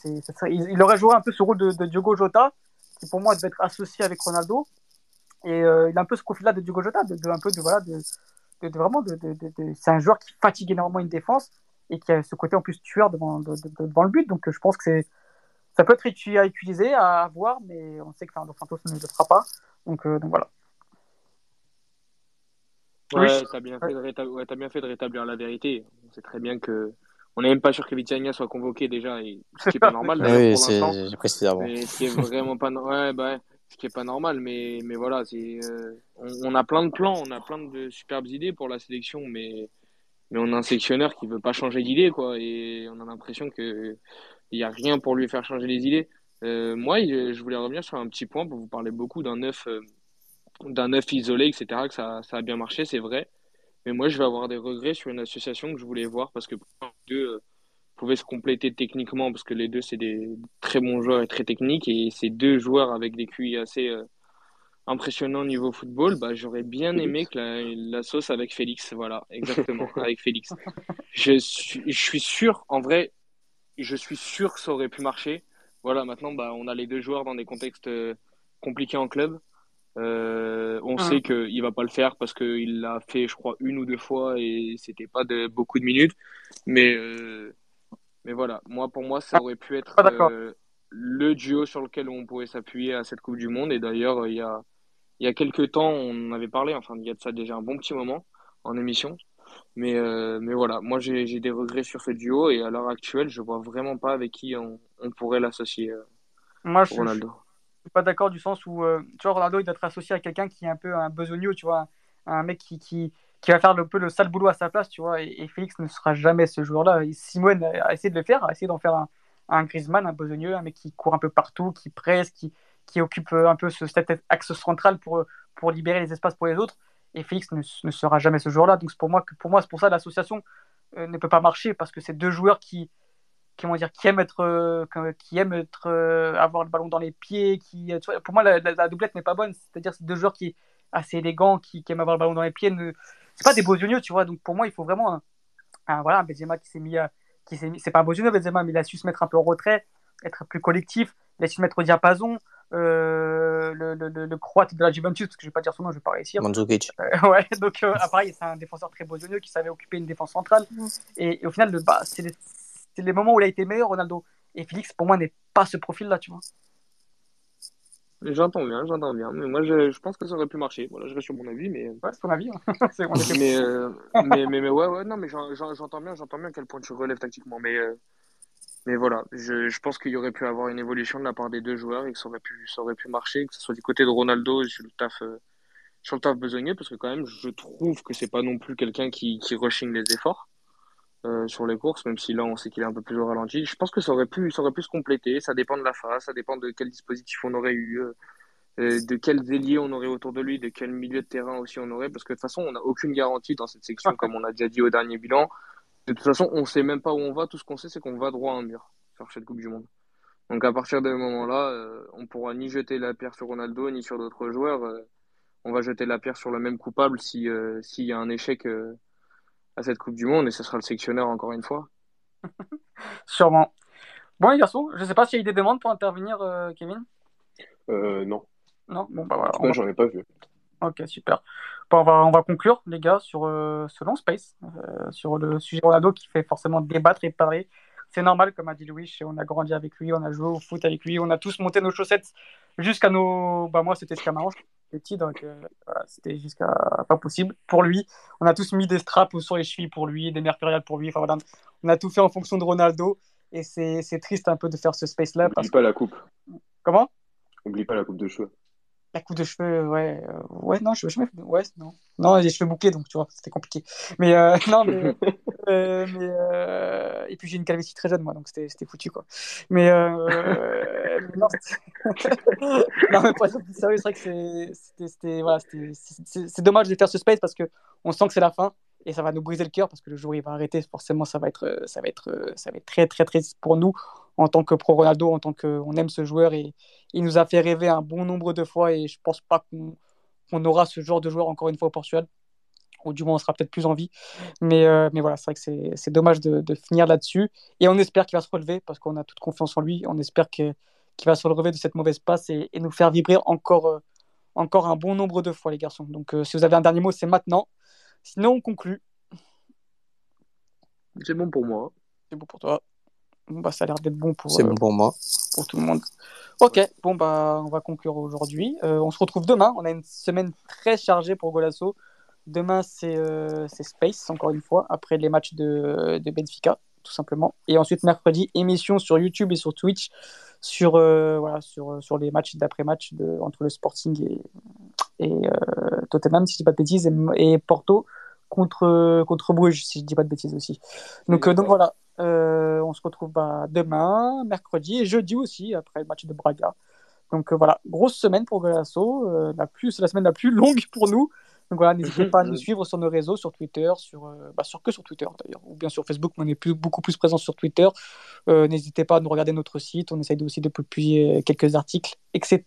S1: il, aurait joué un peu ce rôle de, de, Diogo Jota, qui pour moi devait être associé avec Ronaldo. Et euh, il a un peu ce profil-là de Diogo Jota, de, un peu de voilà, de, de vraiment, de, c'est un joueur qui fatigue énormément une défense et qui a ce côté en plus tueur devant, devant le but. Donc je pense que c'est, ça peut être à utiliser, à voir, mais on sait que Fernando Santos ne le fera pas. Donc, euh, donc voilà.
S2: Ouais, t'as bien, ouais, as bien fait de rétablir la vérité. On sait très bien que on n'est même pas sûr que Vitinha soit convoqué déjà, ce qui n'est pas normal.
S3: oui, c'est Ce
S2: qui est vraiment pas, ouais, bah, ce qui est pas normal, mais, mais voilà, c'est, euh, on, a plein de plans, on a plein de superbes idées pour la sélection, mais, mais on a un sélectionneur qui veut pas changer d'idée, quoi, et on a l'impression que il y a rien pour lui faire changer les idées. Euh, moi, je voulais revenir sur un petit point pour vous parler beaucoup d'un neuf euh, d'un œuf isolé, etc., que ça, ça a bien marché, c'est vrai. Mais moi, je vais avoir des regrets sur une association que je voulais voir parce que deux pouvaient se compléter techniquement parce que les deux, c'est des très bons joueurs et très techniques. Et ces deux joueurs avec des QI assez euh, impressionnants au niveau football, bah, j'aurais bien aimé que la, la, sauce avec Félix. Voilà, exactement, [LAUGHS] avec Félix. Je suis, je suis sûr, en vrai, je suis sûr que ça aurait pu marcher. Voilà, maintenant, bah, on a les deux joueurs dans des contextes euh, compliqués en club. Euh, on ah. sait qu'il va pas le faire parce qu'il l'a fait, je crois, une ou deux fois et c'était pas de beaucoup de minutes. Mais, euh, mais voilà, moi pour moi, ça aurait pu être euh, le duo sur lequel on pourrait s'appuyer à cette Coupe du Monde. Et d'ailleurs, il y a, il y a quelques temps, on en avait parlé, enfin, il y a de ça déjà un bon petit moment en émission. Mais, mais voilà, moi j'ai des regrets sur ce duo et à l'heure actuelle, je vois vraiment pas avec qui on, on pourrait l'associer.
S1: moi, Ronaldo suis pas d'accord du sens où, euh, tu vois, Ronaldo, il doit être associé à quelqu'un qui est un peu un besogneux, tu vois, un mec qui, qui, qui, va faire un peu le sale boulot à sa place, tu vois, et, Félix ne sera jamais ce joueur-là. Simone a essayé de le faire, a essayé d'en faire un, un Griezmann, un besogneux, un mec qui court un peu partout, qui presse, qui, qui occupe un peu ce, cet axe central pour, pour libérer les espaces pour les autres. Et Félix ne, sera jamais ce joueur-là. Donc pour moi, pour moi, c'est pour ça l'association euh, ne peut pas marcher parce que c'est deux joueurs qui, comment dire, qui aime être, euh, qui aime être, euh, avoir le ballon dans les pieds. Qui, pour moi, la, doublette n'est pas bonne. C'est-à-dire, c'est deux joueurs qui assez élégants, qui, qui aiment avoir le ballon dans les pieds. C'est pas des beaux yeux, tu vois. Donc pour moi, il faut vraiment un, voilà, un Benzema qui s'est mis, qui s'est c'est pas un beau Benzema, mais il a su se mettre un peu en retrait, être plus collectif. Il a su se mettre au diapason. Euh, le, le, le, croate de la Juventus, parce que je vais pas dire son nom, je vais pas réussir.
S3: Mandzukic.
S1: ouais, [LAUGHS] donc pareil, c'est un défenseur très besogneux qui savait occuper une défense centrale. Et, au final, le, bah, c'est c'est les moments où il a été meilleur, Ronaldo. Et Félix, pour moi, n'est pas ce profil-là, tu vois.
S2: J'entends bien, j'entends bien. Mais moi, je, je, pense que ça aurait pu marcher. Voilà, je reste sur mon avis, mais.
S1: Ouais, c'est ton avis. Hein. [LAUGHS]
S2: mais, euh, mais, mais, mais, ouais, ouais, non, mais j'entends bien, j'entends bien à quel point tu relèves tactiquement. Mais, euh, mais voilà, je, je pense qu'il y aurait pu avoir une évolution de la part des deux joueurs et que ça aurait pu, ça aurait pu marcher, que ce soit du côté de Ronaldo et sur le taf, euh, sur le taf besogneux, parce que quand même, je trouve que c'est pas non plus quelqu'un qui, qui rushing les efforts. Euh, sur les courses, même si là on sait qu'il est un peu plus au ralenti. Je pense que ça aurait pu, ça aurait pu se compléter. Ça dépend de la phase, ça dépend de quel dispositif on aurait eu, euh, euh, de quels ailiers on aurait autour de lui, de quel milieu de terrain aussi on aurait. Parce que de toute façon, on n'a aucune garantie dans cette section, comme on a déjà dit au dernier bilan. De toute façon, on sait même pas où on va. Tout ce qu'on sait, c'est qu'on va droit à un mur sur cette Coupe du Monde. Donc à partir de ce moment-là, on pourra ni jeter la pierre sur Ronaldo ni sur d'autres joueurs. on va jeter la pierre sur le même coupable si s'il y a un échec à cette Coupe du Monde et ce sera le sectionneur encore une fois. [LAUGHS]
S1: Sûrement. Bon, les garçons, je ne sais pas s'il y a eu des demandes pour intervenir, euh, Kevin
S4: euh, Non.
S1: Non? Bon, bah voilà.
S4: Cas, j'en ai pas vu.
S1: Ok, super. Bon, on, va, on va conclure, les gars, sur euh, ce long space, euh, sur le sujet Ronaldo qui fait forcément débattre et parler. C'est normal, comme a dit Louis, on a grandi avec lui, on a joué au foot avec lui, on a tous monté nos chaussettes jusqu'à nos. Bah, moi, c'était hanche petit, donc euh, c'était jusqu'à pas possible pour lui. On a tous mis des straps sur les chevilles pour lui, des mercuriales pour lui. Enfin voilà, on a tout fait en fonction de Ronaldo et c'est triste un peu de faire ce space là.
S4: N'oublie pas la coupe.
S1: Comment?
S4: N'oublie pas la coupe de cheveux.
S1: La coupe de cheveux, ouais, euh, ouais, non, je, je ouais, non, non, j'ai les cheveux bouclés, donc tu vois, c'était compliqué. Mais euh, [LAUGHS] non, mais, [LAUGHS] euh, mais euh, et puis j'ai une calvitie très jeune, moi, donc c'était foutu, quoi. Mais, euh, mais non, [LAUGHS] non, mais pour être plus sérieux, c'est vrai que c'était, voilà, c'est dommage de faire ce space parce que on sent que c'est la fin et ça va nous briser le cœur parce que le jour où il va arrêter, forcément, ça va être, ça va être, ça va être très, très, très pour nous en tant que pro Ronaldo, en tant qu'on aime ce joueur et il nous a fait rêver un bon nombre de fois et je pense pas qu'on aura ce genre de joueur encore une fois au Portugal ou du moins on sera peut-être plus en vie. Mais, euh, mais voilà, c'est vrai que c'est dommage de, de finir là-dessus. Et on espère qu'il va se relever parce qu'on a toute confiance en lui. On espère qu'il va se relever de cette mauvaise passe et, et nous faire vibrer encore, euh, encore un bon nombre de fois, les garçons. Donc euh, si vous avez un dernier mot, c'est maintenant. Sinon, on conclut.
S2: C'est bon pour moi.
S1: C'est bon pour toi. Bah, ça a l'air d'être bon pour,
S3: C'est bon pour moi.
S1: pour tout le monde. Ok, bon, bah, on va conclure aujourd'hui. Euh, on se retrouve demain. On a une semaine très chargée pour Golasso. Demain, c'est euh, c'est Space, encore une fois, après les matchs de, de Benfica, tout simplement. Et ensuite, mercredi, émission sur YouTube et sur Twitch sur, euh, voilà, sur, sur les matchs d'après-match de- entre le Sporting et, et euh, Tottenham, si je dis pas de bêtises, et, et Porto contre, contre Bruges, si je dis pas de bêtises aussi. Donc, euh, donc voilà, Euh, on se retrouve bah, demain, mercredi et jeudi aussi, après le match de Braga. Donc voilà, grosse semaine pour Golasso, la plus, la semaine la plus longue pour nous. Donc voilà, n'hésitez pas à nous [LAUGHS] suivre sur nos réseaux, sur Twitter, sur, bah, sur que sur Twitter d'ailleurs, ou bien sur Facebook, mais on est plus, beaucoup plus présent sur Twitter. n'hésitez pas à nous regarder notre site, on essaye aussi de publier quelques articles, etc.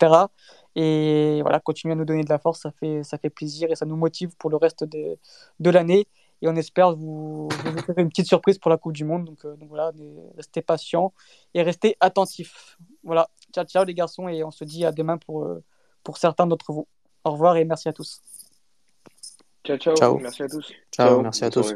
S1: Et voilà, continuez à nous donner de la force, ça fait, ça fait plaisir et ça nous motive pour le reste de, de l'année. Et on espère vous, vous faire une petite surprise pour la Coupe du Monde. Donc, donc voilà, restez patients et restez attentifs. Voilà, ciao, ciao les garçons et on se dit à demain pour, pour certains d'entre vous. Au revoir et merci à tous.
S2: Ciao, ciao. ciao. Merci à tous.
S3: Ciao, ciao. merci à tous.